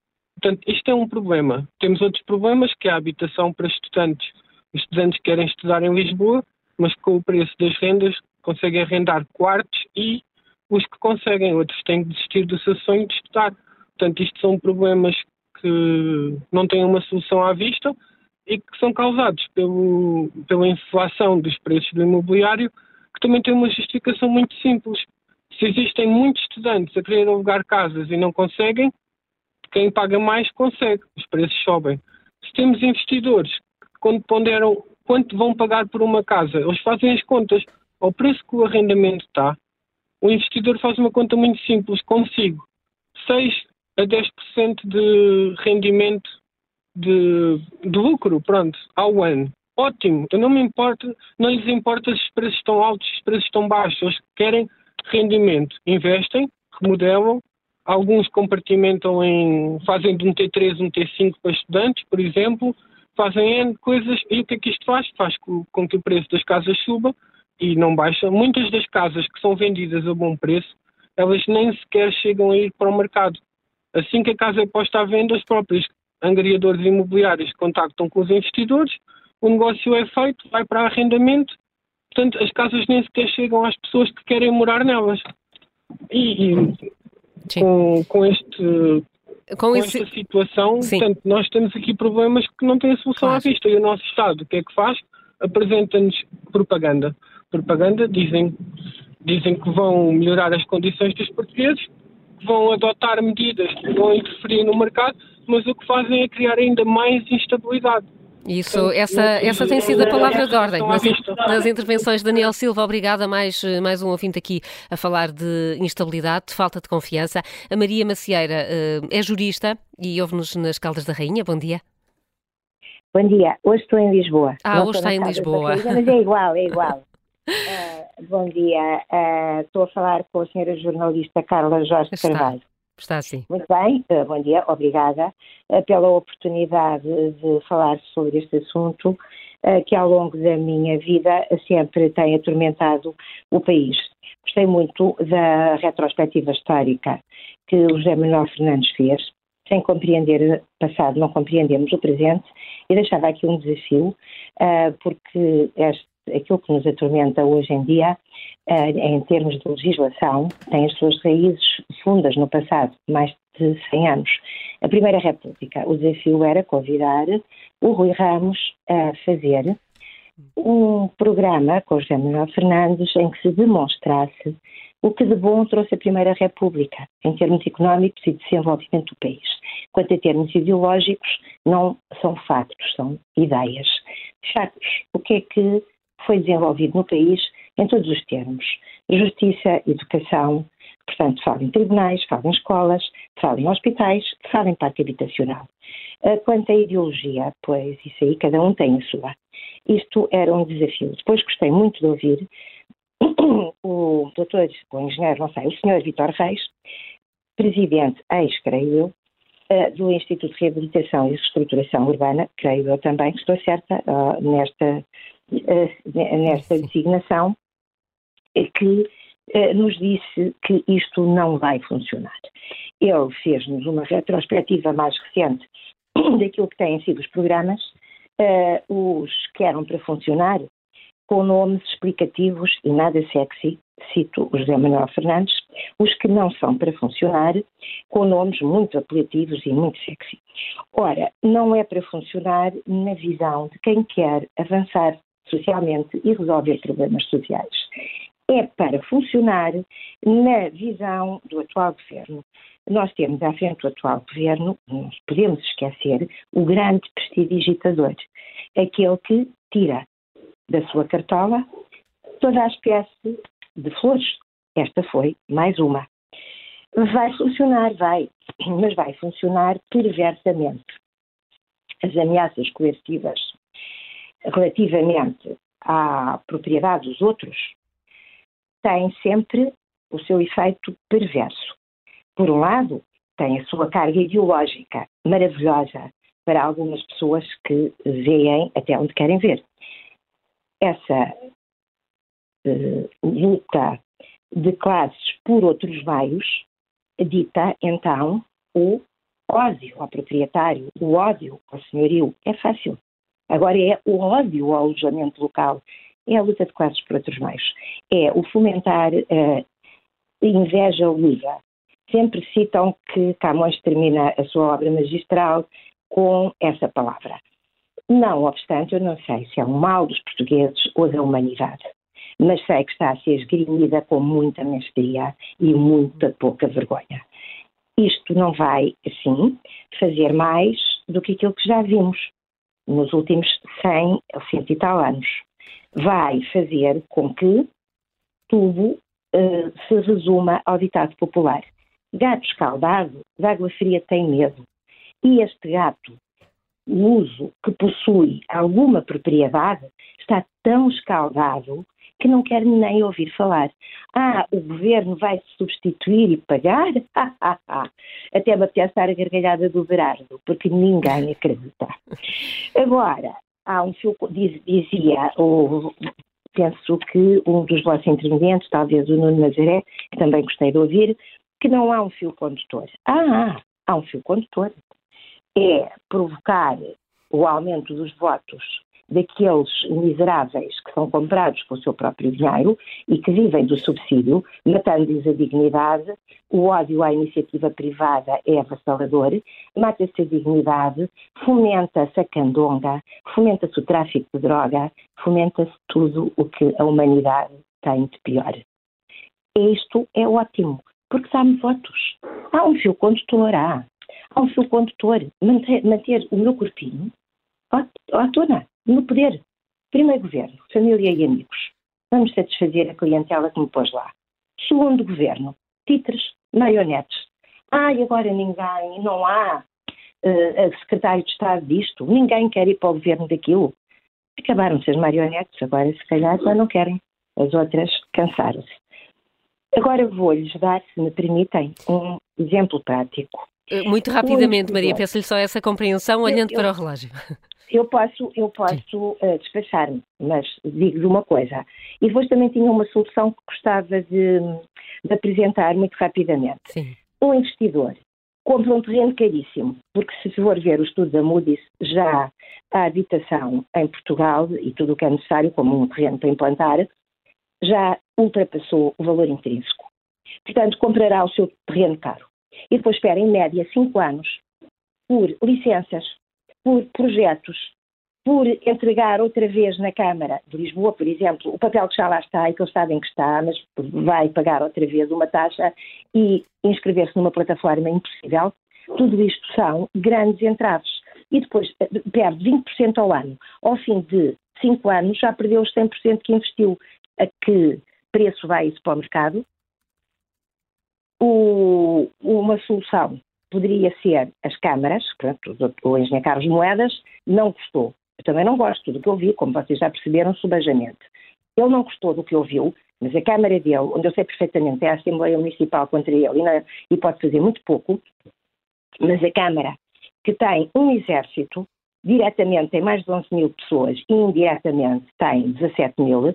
Portanto, isto é um problema. Temos outros problemas, que é a habitação para estudantes. Os estudantes querem estudar em Lisboa, mas com o preço das rendas conseguem arrendar quartos e os que conseguem, outros têm que desistir do seu sonho de estudar. Portanto, isto são problemas que não têm uma solução à vista e que são causados pelo, pela inflação dos preços do imobiliário, que também tem uma justificação muito simples. Se existem muitos estudantes a querer alugar casas e não conseguem, quem paga mais consegue, os preços sobem. Se temos investidores que, quando ponderam quanto vão pagar por uma casa, eles fazem as contas ao preço que o arrendamento está, o investidor faz uma conta muito simples, consigo 6 a 10% de rendimento de, de lucro, pronto, ao ano. Ótimo, eu não me importo, não lhes importa se os preços estão altos, se os preços estão baixos, eles querem rendimento, investem, remodelam, alguns compartimentam em, fazem de um T3 um T5 para estudantes, por exemplo, fazem N coisas e o que é que isto faz? Faz com, que o preço das casas suba e não baixa. Muitas das casas que são vendidas a bom preço, elas nem sequer chegam a ir para o mercado. Assim que a casa é posta à venda, os próprios angariadores imobiliários contactam com os investidores, o negócio é feito, vai para arrendamento, portanto as casas nem sequer chegam às pessoas que querem morar nelas. E, e com, com, este, com, com esse... esta situação, portanto, nós temos aqui problemas que não têm solução claro. à vista. E o nosso Estado, o que é que faz? Apresenta-nos propaganda. Propaganda, dizem, dizem que vão melhorar as condições dos portugueses, vão adotar medidas que vão interferir no mercado, mas o que fazem é criar ainda mais instabilidade. Isso, essa, essa tem sido a palavra de ordem nas, nas, intervenções de Daniel Silva. Obrigada, mais, mais um ouvinte aqui a falar de instabilidade, de falta de confiança. A Maria Macieira eh, é jurista e ouve-nos nas Caldas da Rainha. Bom dia. Bom dia. Hoje estou em Lisboa. Ah, Não hoje está em Lisboa. Rainha, mas é igual, é igual. uh, bom dia. Uh, estou a falar com a senhora jornalista Carla Jorge está. Carvalho. Está sim. Muito bem, eh, bom dia, obrigada eh, pela oportunidade de falar sobre este assunto eh, que ao longo da minha vida sempre tem atormentado o país. Gostei muito da retrospectiva histórica que o José Manuel Fernandes fez, sem compreender o passado, não compreendemos o presente, e deixava aqui um desafio, porque este aquilo que nos atormenta hoje em dia, eh, em termos de legislação, tem as suas raízes fundas no passado, mais de 100 anos. A Primeira República, o desafio era convidar o Rui Ramos a fazer um programa com José Manuel Fernandes em que se demonstrasse o que de bom trouxe a Primeira República, em termos económicos e de desenvolvimento do país. Quanto a termos ideológicos, não são factos, são ideias. Factos. O que é que foi desenvolvido no país em todos os termos. Justiça, educação, portanto, fala em tribunais, fala em escolas, fala em hospitais, fala em parque habitacional. Ah, quanto à ideologia, pois isso aí cada um tem a sua. Isto era um desafio. Depois gostei muito de ouvir o doutor, o engenheiro, não sei, o senhor Vitor Reis, presidente, ex, creio eu, ah, do Instituto de Reabilitação e Reestruturação Urbana, creio eu também estou certa uh, nesta nesta designação, que eh, nos disse que isto não vai funcionar. Ele fez-nos uma retrospectiva mais recente daquilo que têm sido os programas, uh, os que eram para funcionar, com nomes explicativos e nada sexy, cito o José Manuel Fernandes, os que não são para funcionar, com nomes muito apelativos e muito sexy. Ora, não é para funcionar na visão de quem quer avançar socialmente e resolver problemas sociais. É para funcionar na visão do atual governo. Nós temos à frente do atual governo, não podemos esquecer, o grande prestidigitador, aquele que tira da sua cartola toda a espécie de flores. Esta foi mais uma. Vai funcionar, vai, mas vai funcionar perversamente. As ameaças coercitivas relativamente à propriedade dos outros têm sempre o seu efeito perverso. Por um lado, tem a sua carga ideológica maravilhosa para algumas pessoas que veem até onde querem ver. Essa uh, luta de classes por outros meios dita então o ódio ao proprietário, o ódio ao senhorio. É fácil. Agora é o ódio ao alojamento local, é a luta de classes por outros meios, é o fomentar a inveja viva. Sempre citam que Camões termina a sua obra magistral com essa palavra. Não obstante, eu não sei se é um mal dos portugueses ou da humanidade, mas sei que está a ser esgrimida com muita mestria e muita pouca vergonha. Isto não vai, assim, fazer mais do que aquilo que já vimos nos últimos 100 ou 100 e tal anos. Vai fazer com que tudo uh, se resuma ao ditado popular. Gato escaldado, de água fria tem medo. E este gato, o uso que possui alguma propriedade, está tão escaldado que não quer nem ouvir falar. Ah, o governo vai substituir e pagar? Até me estar a gargalhada do Berardo, porque ninguém acredita. Agora, há um fio, diz, dizia, penso que um dos vossos intervenientes, talvez o Nuno Nazaré, que também gostei de ouvir, que não há um fio condutor. Ah, há um fio condutor. É provocar o aumento dos votos daqueles miseráveis que são comprados com o seu próprio dinheiro e que vivem do subsídio, matando-lhes a dignidade, o ódio à iniciativa privada é avassalador, mata-se a dignidade, fomenta-se a candonga, fomenta-se o tráfico de droga, fomenta-se tudo o que a humanidade tem de pior. Isto é ótimo, porque dá-me votos. Há um fio condutor, há. Há um fio condutor. Manter, manter o meu corpinho à tona no poder. Primeiro governo, família e amigos. Vamos satisfazer a clientela que me pôs lá. Segundo governo, títeres, marionetes. Ah, e agora ninguém, não há uh, secretário de Estado disto, ninguém quer ir para o governo daquilo. Acabaram-se as marionetes, agora se calhar já não querem. As outras cansaram-se. Agora vou-lhes dar, se me permitem, um exemplo prático. Eh, muito rapidamente, Maria, peço-lhe só essa compreensão olhando eu, eu, para o relógio. Eu posso, eu posso uh, despachar-me, mas digo-lhe uma coisa. E depois também tinha uma solução que gostava de, de apresentar muito rapidamente. Sim. Um investidor compra um terreno caríssimo, porque se for ver o estudo da Moody's, já a habitação em Portugal e tudo o que é necessário, como um terreno para implantar, já ultrapassou o valor intrínseco. Portanto, comprará o seu terreno caro. E depois espera, em média, cinco anos por licenças, por projetos, por entregar outra vez na Câmara de Lisboa, por exemplo, o papel que já lá está e que eles sabem que está, mas vai pagar outra vez uma taxa e inscrever-se numa plataforma impossível, tudo isto são grandes entraves. E depois eh, perde 20% ao ano. Ao fim de 5 anos já perdeu os 100% que investiu. A que preço vai isso para o mercado? O, uma solução poderia ser as câmaras, portanto, o engenheiro Carlos Moedas não gostou. Eu também não gosto do que eu vi, como vocês já perceberam, subajamente. Ele não gostou do que ouviu, mas a Câmara dele, onde eu sei perfeitamente, é a Assembleia Municipal contra ele e, não, e pode fazer muito pouco, mas a Câmara, que tem um exército, diretamente tem mais de 11 mil pessoas e indiretamente tem 17 mil,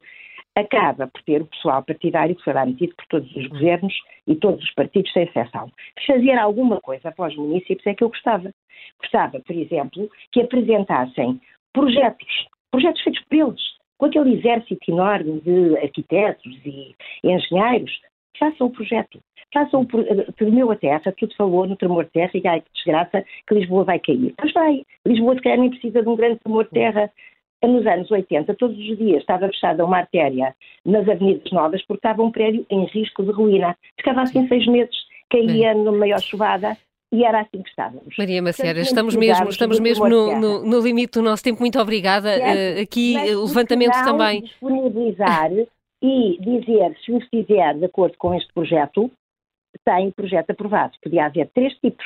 acaba por ter o pessoal partidário que foi lá metido por todos os governos e todos os partidos, sem exceção. Fazer alguma coisa para os municípios é que eu gostava. Gostava, por exemplo, que apresentassem projetos, projetos feitos por eles, com aquele exército enorme de arquitetos e engenheiros, façam o projeto. Façam, tremeu a terra, tudo falou no tremor de terra e ai que desgraça que Lisboa vai cair. Mas vai, Lisboa se calhar nem precisa de um grande tremor de terra. Nos anos 80, todos os dias estava fechada uma artéria nas avenidas novas porque estava um prédio em risco de ruína. Ficava assim seis meses, caía numa maior chuvada e era assim que estávamos. Maria Maciera, estamos mesmo, estamos mesmo no, no, no, limite do nosso tempo. Muito obrigada. Uh, aqui o levantamento também. disponibilizar e dizer se o fizer de acordo com este projeto, tem projeto aprovado. Podia haver três tipos.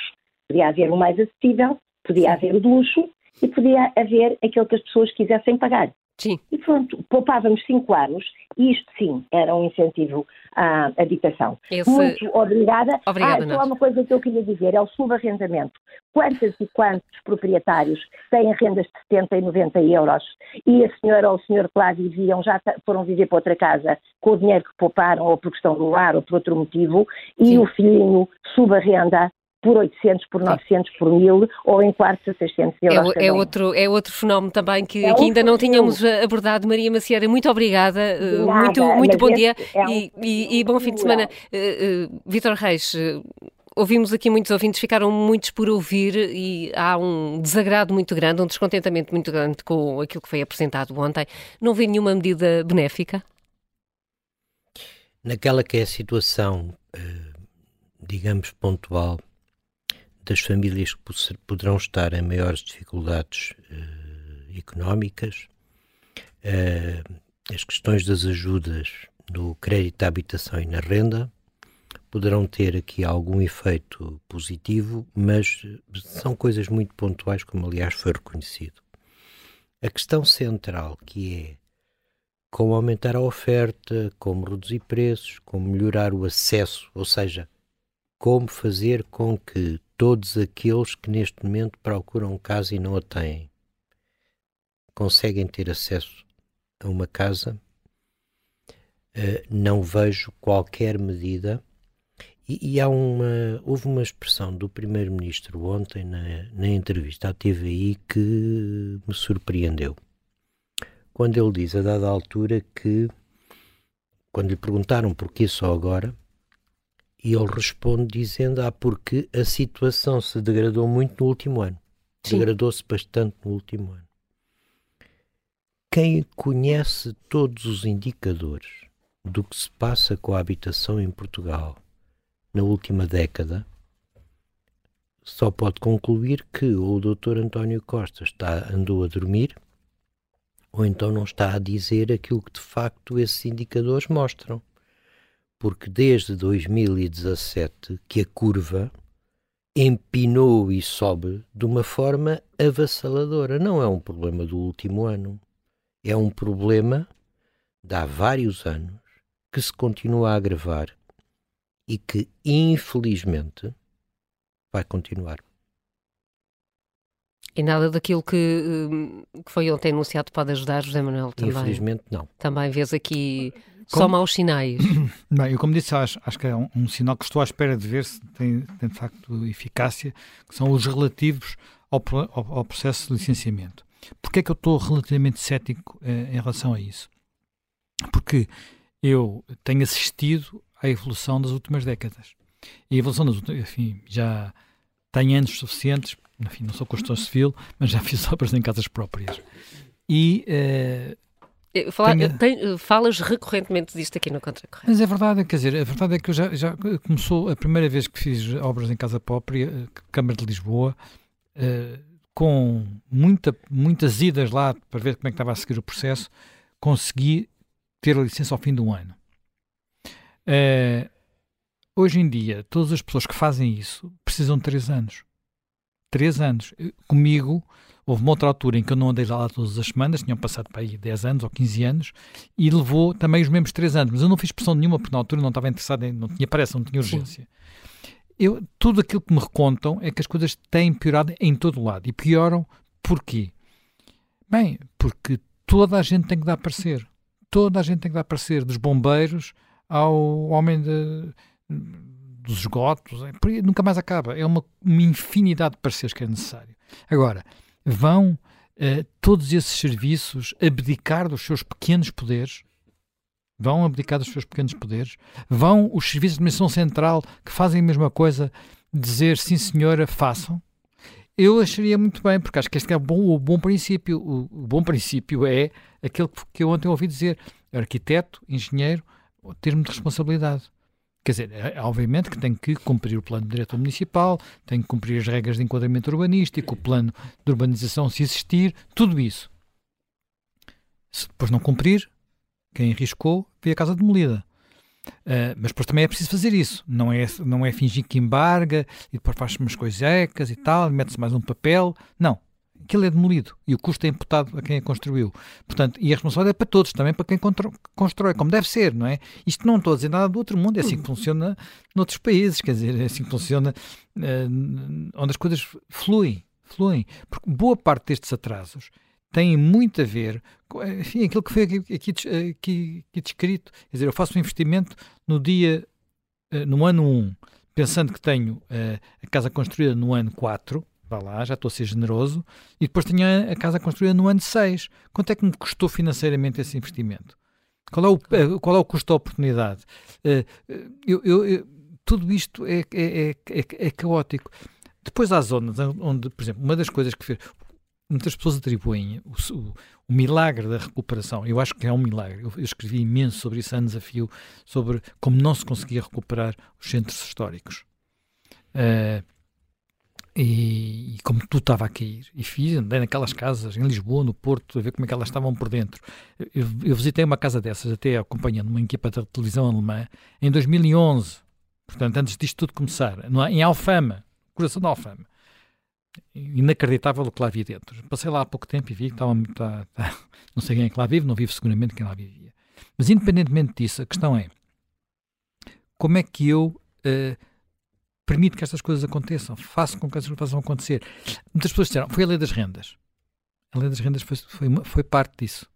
Podia haver o mais acessível, podia haver o de luxo e podia haver aquele que as pessoas quisessem pagar. Sim. E pronto, poupávamos cinco anos e isto sim era um incentivo à habitação. Esse... Muito obrigada. Obrigada. Ah, só uma coisa que eu queria dizer, é o subarrendamento. Quantos e quantos proprietários têm rendas de 70 e 90 euros e a senhora ou o senhor que lá viviam já foram viver para outra casa com o dinheiro que pouparam ou por questão do lar ou por outro motivo e sim. o filhinho subarrenda por 800, por 900, por 1000 ou em quartos a 600 euros. É, é outro, é outro fenómeno também que, é que ainda não tínhamos fenómeno. abordado. Maria Macieira, muito obrigada, eh, Nada, muito, muito bom dia é um e, e, e, bom fim de semana. Uh, uh, Vítor Reis, uh, ouvimos aqui muitos ouvintes, ficaram muitos por ouvir e há um desagrado muito grande, um descontentamento muito grande com aquilo que foi apresentado ontem. Não vê nenhuma medida benéfica? Naquela que é a situação, digamos, pontual das famílias que poderão estar em maiores dificuldades uh, económicas, uh, as questões das ajudas no crédito à habitação e na renda poderão ter aqui algum efeito positivo, mas são coisas muito pontuais, como aliás foi reconhecido. A questão central que é como aumentar a oferta, como reduzir preços, como melhorar o acesso, ou seja, como fazer com que todos aqueles que neste momento procuram casa e não a têm conseguem ter acesso a uma casa. Uh, não vejo qualquer medida. E, e, há uma, houve uma expressão do Primeiro-Ministro ontem na, na entrevista à TVI que me surpreendeu. Quando ele diz a dada altura que, quando lhe perguntaram porquê só agora, e ele responde dizendo: Ah, porque a situação se degradou muito no último ano. Degradou-se bastante no último ano. Quem conhece todos os indicadores do que se passa com a habitação em Portugal na última década só pode concluir que ou o Dr. António Costa está, andou a dormir ou então não está a dizer aquilo que de facto esses indicadores mostram porque desde 2017 que a curva empinou e sobe de uma forma avassaladora. Não é um problema do último ano, é um problema de há vários anos que se continua a agravar e que, infelizmente, vai continuar. E nada daquilo que, hum, que foi ontem anunciado pode ajudar, José Manuel, também? Infelizmente, não. Também vês aqui como... Só maus sinais. Bem, eu como disse, acho, acho que é um, um, sinal que estou à espera de ver se tem, tem de facto eficácia, que são os relativos ao, ao, ao processo de licenciamento. Porquê é que eu estou relativamente cético eh, em relação a isso? Porque eu tenho assistido à evolução das últimas décadas. E a evolução das últimas, enfim, já tenho anos suficientes, enfim, não sou construtor civil, mas já fiz obras em casas próprias. E eh, eh, Fala, Tenha... tem, eh, falas recorrentemente disto aqui no Contracorrente. Mas é verdade, quer dizer, a verdade é que eu já, já começou a primeira vez que fiz obras em casa própria, eh, Câmara de Lisboa, uh, com muita, muitas idas lá para ver como é que estava a seguir o processo, consegui ter a licença ao fim do ano. Uh, hoje em dia, todas as pessoas que fazem isso precisam de três anos. Três anos. Comigo, Houve uma outra altura em que eu não andei lá todas as semanas, tinham passado para aí 10 anos ou 15 anos, e levou também os mesmos 3 anos, mas eu não fiz pressão nenhuma, porque na altura não estava interessado, em, não tinha pressa, não tinha urgência. Eu, tudo aquilo que me recontam é que as coisas têm piorado em todo o lado. E pioram porquê? Bem, porque toda a gente tem que dar parecer. Toda a gente tem que dar parecer, dos bombeiros ao homem de, dos esgotos, nunca mais acaba. É uma, uma infinidade de pareceres que é necessário. Agora, vão uh, todos esses serviços abdicar dos seus pequenos poderes, vão abdicar dos seus pequenos poderes, vão os serviços de administração central que fazem a mesma coisa dizer sim senhora, façam. Eu acharia muito bem, porque acho que este é o bom, o bom princípio. O, o, bom princípio é aquele que eu ontem ouvi dizer: arquiteto, engenheiro, termo de responsabilidade. Quer dizer, é, obviamente que tem que cumprir o plano diretor municipal, tem que cumprir as regras de enquadramento urbanístico, o plano de urbanização se existir, tudo isso. Se depois não cumprir, quem arriscou vê a casa demolida. Uh, mas depois também é preciso fazer isso. Não é, não é fingir que embarga e depois faz umas coisecas e tal, mete-se mais um papel. Não aquilo é demolido e o custo é imputado a quem a construiu. Portanto, e a responsabilidade é para todos, também para quem constrói, como deve ser, não é? Isto não estou a dizer nada do outro mundo, é assim que funciona noutros países, quer dizer, é assim que funciona uh, onde as coisas fluem, fluem. Porque boa parte destes atrasos têm muito a ver com enfim, aquilo que foi aqui, aqui, aqui, aqui descrito. Quer dizer, eu faço um investimento no dia, uh, no ano 1, pensando que tenho uh, a casa construída no ano 4, vá lá, já estou a ser generoso, e depois tinha a casa construída no ano 6. Quanto é que me custou financeiramente esse investimento? Qual é o, eh, qual é o custo da oportunidade? Eh, eh, eu, eu, eu, tudo isto é, é, é, é, caótico. Depois há zonas onde, por exemplo, uma das coisas que fez, muitas pessoas atribuem o, o, o, milagre da recuperação. Eu acho que é um milagre. Eu, eu, escrevi imenso sobre isso anos a fio, sobre como não se conseguia recuperar os centros históricos. E, e, como tudo estava a cair, e fiz, andei naquelas casas em Lisboa, no Porto, a ver como é que elas estavam por dentro. Eu, eu visitei uma casa dessas, até acompanhando uma equipa de televisão alemã, em 2011, portanto, antes disto tudo começar, em Alfama, coração de Alfama. Inacreditável o que lá havia dentro. Passei lá há pouco tempo e vi que estava. Tá, tá, não sei quem é que lá vive, não vive seguramente quem lá vivia. Mas, independentemente disso, a questão é como é que eu. Uh, permite que estas coisas aconteçam, faça com que estas coisas possam acontecer. Muitas pessoas disseram, foi a lei das rendas. A lei das rendas foi, foi, foi parte disso.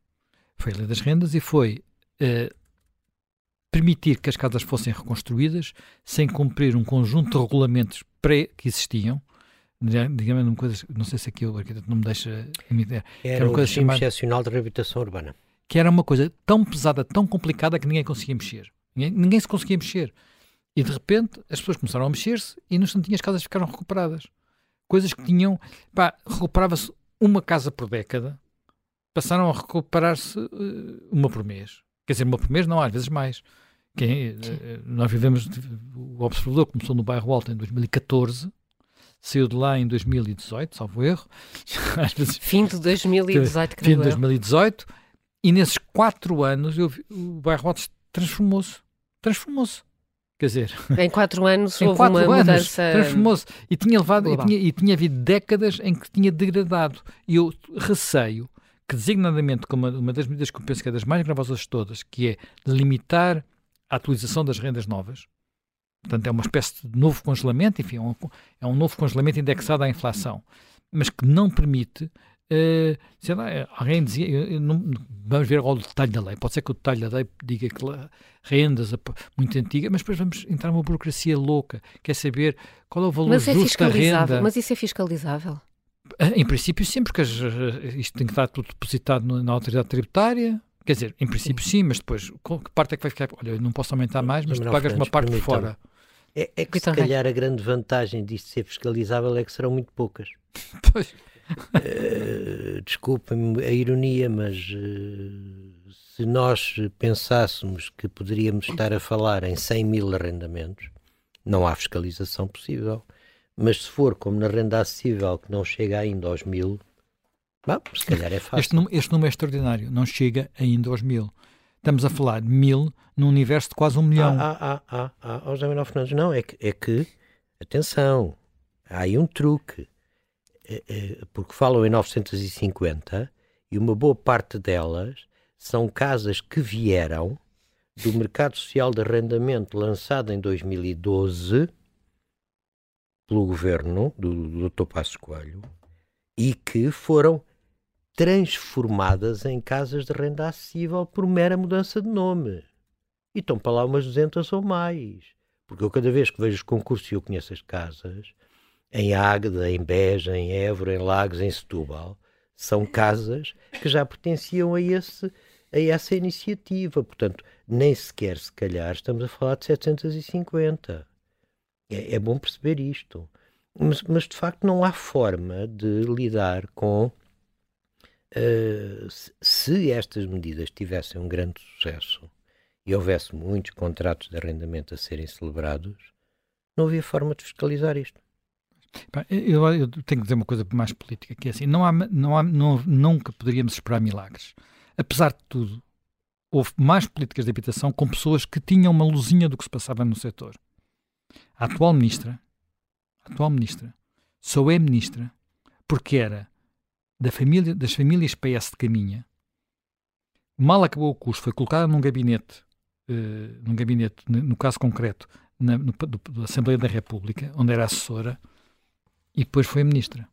Foi a lei das rendas e foi uh, permitir que as casas fossem reconstruídas sem cumprir um conjunto de regulamentos pré que existiam. Digamos, uma coisa, não sei se aqui o arquiteto não me deixa Era, era uma coisa chamada, excepcional de reabilitação urbana. Que era uma coisa tão pesada, tão complicada que ninguém conseguia mexer. Ninguém, ninguém se conseguia mexer. E de repente as pessoas começaram a mexer-se e no instantinho as casas ficaram recuperadas. Coisas que tinham. Pá, recuperava-se uma casa por década, passaram a recuperar-se uh, uma por mês. Quer dizer, uma por mês, não, às vezes mais. Quem, uh, nós vivemos. O Observador começou no bairro Alto em 2014 saiu de lá em 2018, salvo erro. Vezes, fim de 2018, Fim de 2018. E nesses quatro anos eu, o bairro Alto transformou-se. Transformou-se. Quer dizer, em quatro anos em houve quatro uma anos, mudança. Transformou-se e tinha levado e tinha, e tinha havido décadas em que tinha degradado. E eu receio que, designadamente, como uma, das medidas que eu penso que é das mais gravosas de todas, que é limitar a atualização das rendas novas, portanto, é uma espécie de novo congelamento, enfim, é um, é um novo congelamento indexado à inflação, mas que não permite Uh, sei lá, alguém dizia, eu, eu não, vamos ver agora o detalhe da lei. Pode ser que o detalhe da lei diga que rendas muito antigas, mas depois vamos entrar numa burocracia louca. Quer saber qual é o valor mas é justo da renda. Mas isso é fiscalizável? Ah, em princípio, sim, porque isto tem que estar tudo depositado na autoridade tributária. Quer dizer, em princípio, sim, mas depois, que parte é que vai ficar? Olha, eu não posso aumentar mais, mas, mas tu pagas uma parte por fora. É, é que, se calhar, a grande vantagem disto ser fiscalizável é que serão muito poucas. Pois. Uh, Desculpem-me a ironia, mas uh, se nós pensássemos que poderíamos estar a falar em 100 mil arrendamentos, não há fiscalização possível. Mas se for como na renda acessível, que não chega ainda aos mil, bom, se calhar é fácil. Este, número, este número é extraordinário, não chega ainda aos mil. Estamos a falar de mil num universo de quase um milhão. Ah, ah, ah, ah, ah, José Manuel Fernandes, não, é que, é que, atenção, há aí um truque é, é, porque falam em 950 e uma boa parte delas são casas que vieram do mercado social de arrendamento lançado em 2012 pelo governo do, Dr. Passos Coelho e que foram transformadas em casas de renda acessível por mera mudança de nome. E estão para lá umas 200 ou mais. Porque eu cada vez que vejo os concursos e eu conheço as casas, em Águeda, em Beja, em Évora, em Lagos, em Setúbal, São casas que já pertenciam a, esse, a essa iniciativa. Portanto, nem sequer, se calhar, estamos a falar de 750. É, é bom perceber isto. Mas, mas, de facto, não há forma de lidar com. Uh, se estas medidas tivessem um grande sucesso e houvesse muitos contratos de arrendamento a serem celebrados, não havia forma de fiscalizar isto. Eu, eu, tenho que dizer uma coisa mais política, que é assim, não há, não há, não, nunca poderíamos esperar milagres. Apesar de tudo, houve mais políticas de habitação com pessoas que tinham uma luzinha do que se passava no setor. A atual ministra, a atual ministra, só é ministra porque era da família, das famílias PS de Caminha. Mal acabou o curso, foi colocada num gabinete, uh, num gabinete, no caso concreto, na, no, do, da Assembleia da República, onde era assessora, e depois foi ministra.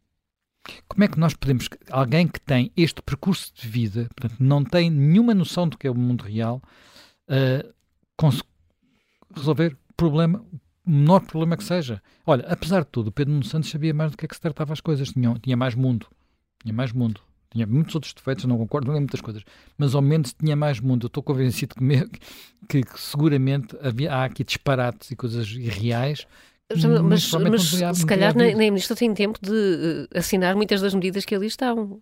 Como é que nós podemos, alguém que tem este percurso de vida, portanto, não tem nenhuma noção do que é o mundo real, uh, resolver problema, o menor problema que seja. Olha, apesar de tudo, o Pedro Nuno Santos sabia mais do que é que se tratava as coisas, tinha, tinha mais mundo, tinha mais mundo. Tinha muitos outros defeitos, não concordo em muitas coisas, mas ao menos tinha mais mundo. Eu estou convencido que, que, que seguramente havia, há aqui disparates e coisas irreais mas, mas se calhar nem, nem a Ministra tem tempo de uh, assinar muitas das medidas que ali estão.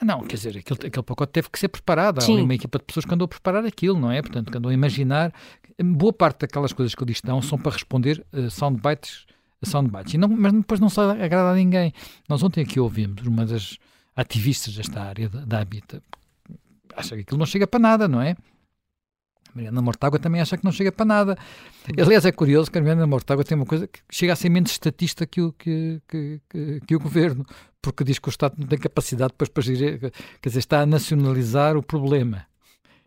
Ah, não, quer dizer, aquele, aquele pacote teve que ser preparado. Há uma equipa de pessoas que andou a preparar aquilo, não é? Portanto, que andou a imaginar. Boa parte daquelas coisas que ali estão são para responder uh, soundbites soundbites. E não, mas depois não se agrada a ninguém. Nós ontem aqui ouvimos uma das ativistas desta área da, da Habita. Acha que aquilo não chega para nada, não é? Mariana Mortágua também acha que não chega para nada. Aliás, é curioso que a Mariana Mortágua tem uma coisa que chega a ser menos estatista que o, que, que, que, que o governo, porque diz que o Estado não tem capacidade depois para gerir, quer dizer, está a nacionalizar o problema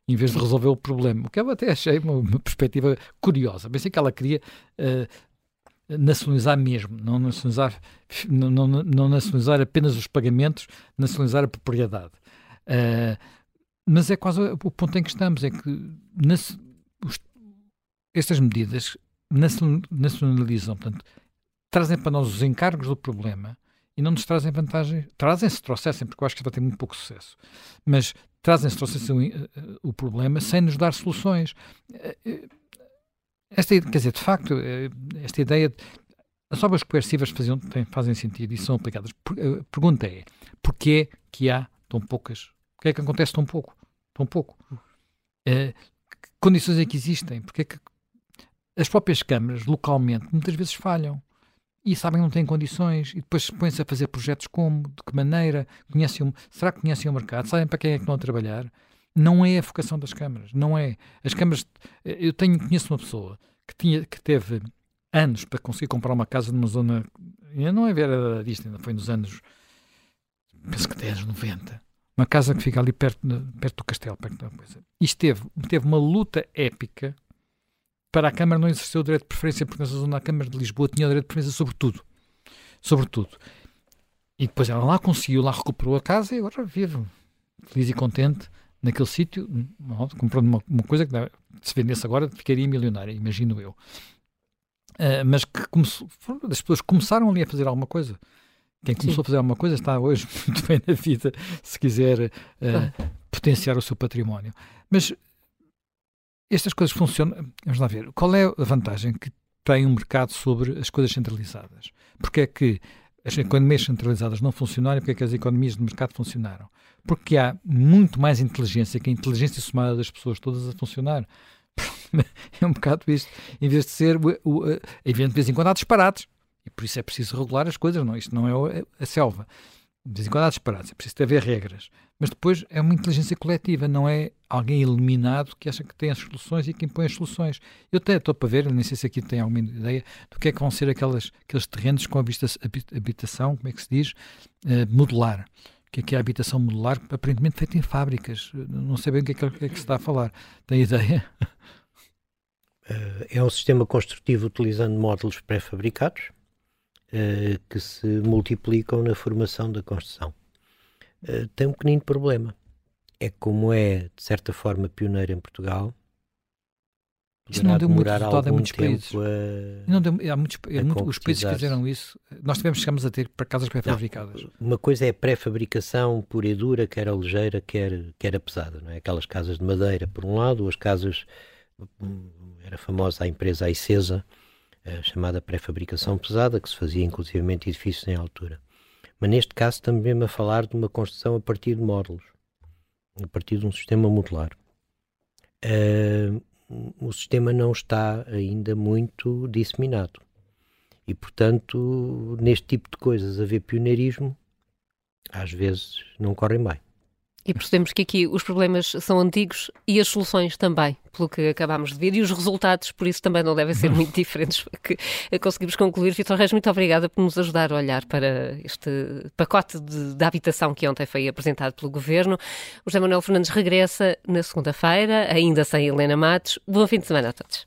em vez de resolver o problema. O que eu até achei uma, uma perspectiva curiosa. Pensei que ela queria uh, nacionalizar mesmo, não nacionalizar, não, não, não, nacionalizar apenas os pagamentos, nacionalizar a propriedade. Uh, mas é quase o ponto em que estamos, é que nas, os, estas medidas nacionalizam, portanto, trazem para nós os encargos do problema e não nos trazem vantagem. Trazem-se, trouxessem, porque eu acho que vai ter muito pouco sucesso, mas trazem-se, trouxessem o, o, problema sem nos dar soluções. Esta, quer dizer, de facto, esta ideia. De, as obras coercivas faziam, fazem sentido e são aplicadas. A pergunta é: porquê que há tão poucas o que é que acontece tão pouco? Tão pouco. Uh, que condições é que existem? Porque é que as próprias câmaras, localmente, muitas vezes falham e sabem que não têm condições e depois põem-se a fazer projetos como, de que maneira, conhecem, será que conhecem o mercado, sabem para quem é que estão a trabalhar? Não é a vocação das câmaras, não é. As câmaras, eu tenho, conheço uma pessoa que, tinha, que teve anos para conseguir comprar uma casa numa zona, não é ver disto, ainda foi nos anos, penso que até anos 90, uma casa que fica ali perto, perto do castelo. Perto da coisa. Isto teve, teve uma luta épica para a Câmara não exercer o direito de preferência, porque nessa zona a Câmara de Lisboa tinha o direito de preferência sobre tudo. Sobre tudo. E depois ela lá conseguiu, lá recuperou a casa e agora vive feliz e contente naquele sítio, comprando uma, uma, coisa que se vendesse agora ficaria milionária, imagino eu. Uh, mas que começou, as pessoas começaram ali a fazer alguma coisa. Quem começou Sim. a fazer alguma coisa está hoje muito bem na vida, se quiser uh, potenciar o seu património. Mas estas coisas funcionam. Vamos lá ver. Qual é a vantagem que tem um mercado sobre as coisas centralizadas? Porque é que as economias centralizadas não funcionaram e porque é que as economias de mercado funcionaram? Porque há muito mais inteligência que a inteligência somada das pessoas todas a funcionar. é um bocado isto. Em vez de ser, o, o, de vez em quando há disparates. E por isso é preciso regular as coisas, não? Isto não é a selva. De vez em quando há é preciso haver regras. Mas depois é uma inteligência coletiva, não é alguém eliminado que acha que tem as soluções e que impõe as soluções. Eu até estou para ver, nem sei se aqui tem alguma ideia do que é que vão ser aquelas, aqueles terrenos com habitação, como é que se diz, uh, modular. O que é que é a habitação modular? Aparentemente feita em fábricas. Não sei bem o que é que, é que se está a falar. Tem ideia? Eh, é um sistema construtivo utilizando módulos pré-fabricados uh, que se multiplicam na formação da construção. Uh, tem um pequenino problema. É como é, de certa forma, pioneiro em Portugal, isso não deu muito resultado a muitos países. A, não deu, há muitos, é muito, os países que fizeram isso, nós tivemos, chegamos a ter para casas pré-fabricadas. Uma coisa é a pré-fabricação pura e dura, quer a ligeira, quer, quer a pesada. Não é? Aquelas casas de madeira, por um lado, as casas. Hum, era famosa a empresa Aicesa, a chamada pré-fabricação pesada, que se fazia inclusivamente edifícios em altura. Mas neste caso também a falar de uma construção a partir de módulos, a partir de um sistema modular. Uh, o sistema não está ainda muito disseminado. E, portanto, neste tipo de coisas, haver pioneirismo, às vezes não correm bem. E percebemos que aqui os problemas são antigos e as soluções também, pelo que acabámos de ver, e os resultados, por isso, também não devem ser muito diferentes. Que conseguimos concluir. Vitor Reis, muito obrigada por nos ajudar a olhar para este pacote de, de habitação que ontem foi apresentado pelo Governo. O José Manuel Fernandes regressa na segunda-feira, ainda sem Helena Matos. Bom fim de semana a todos.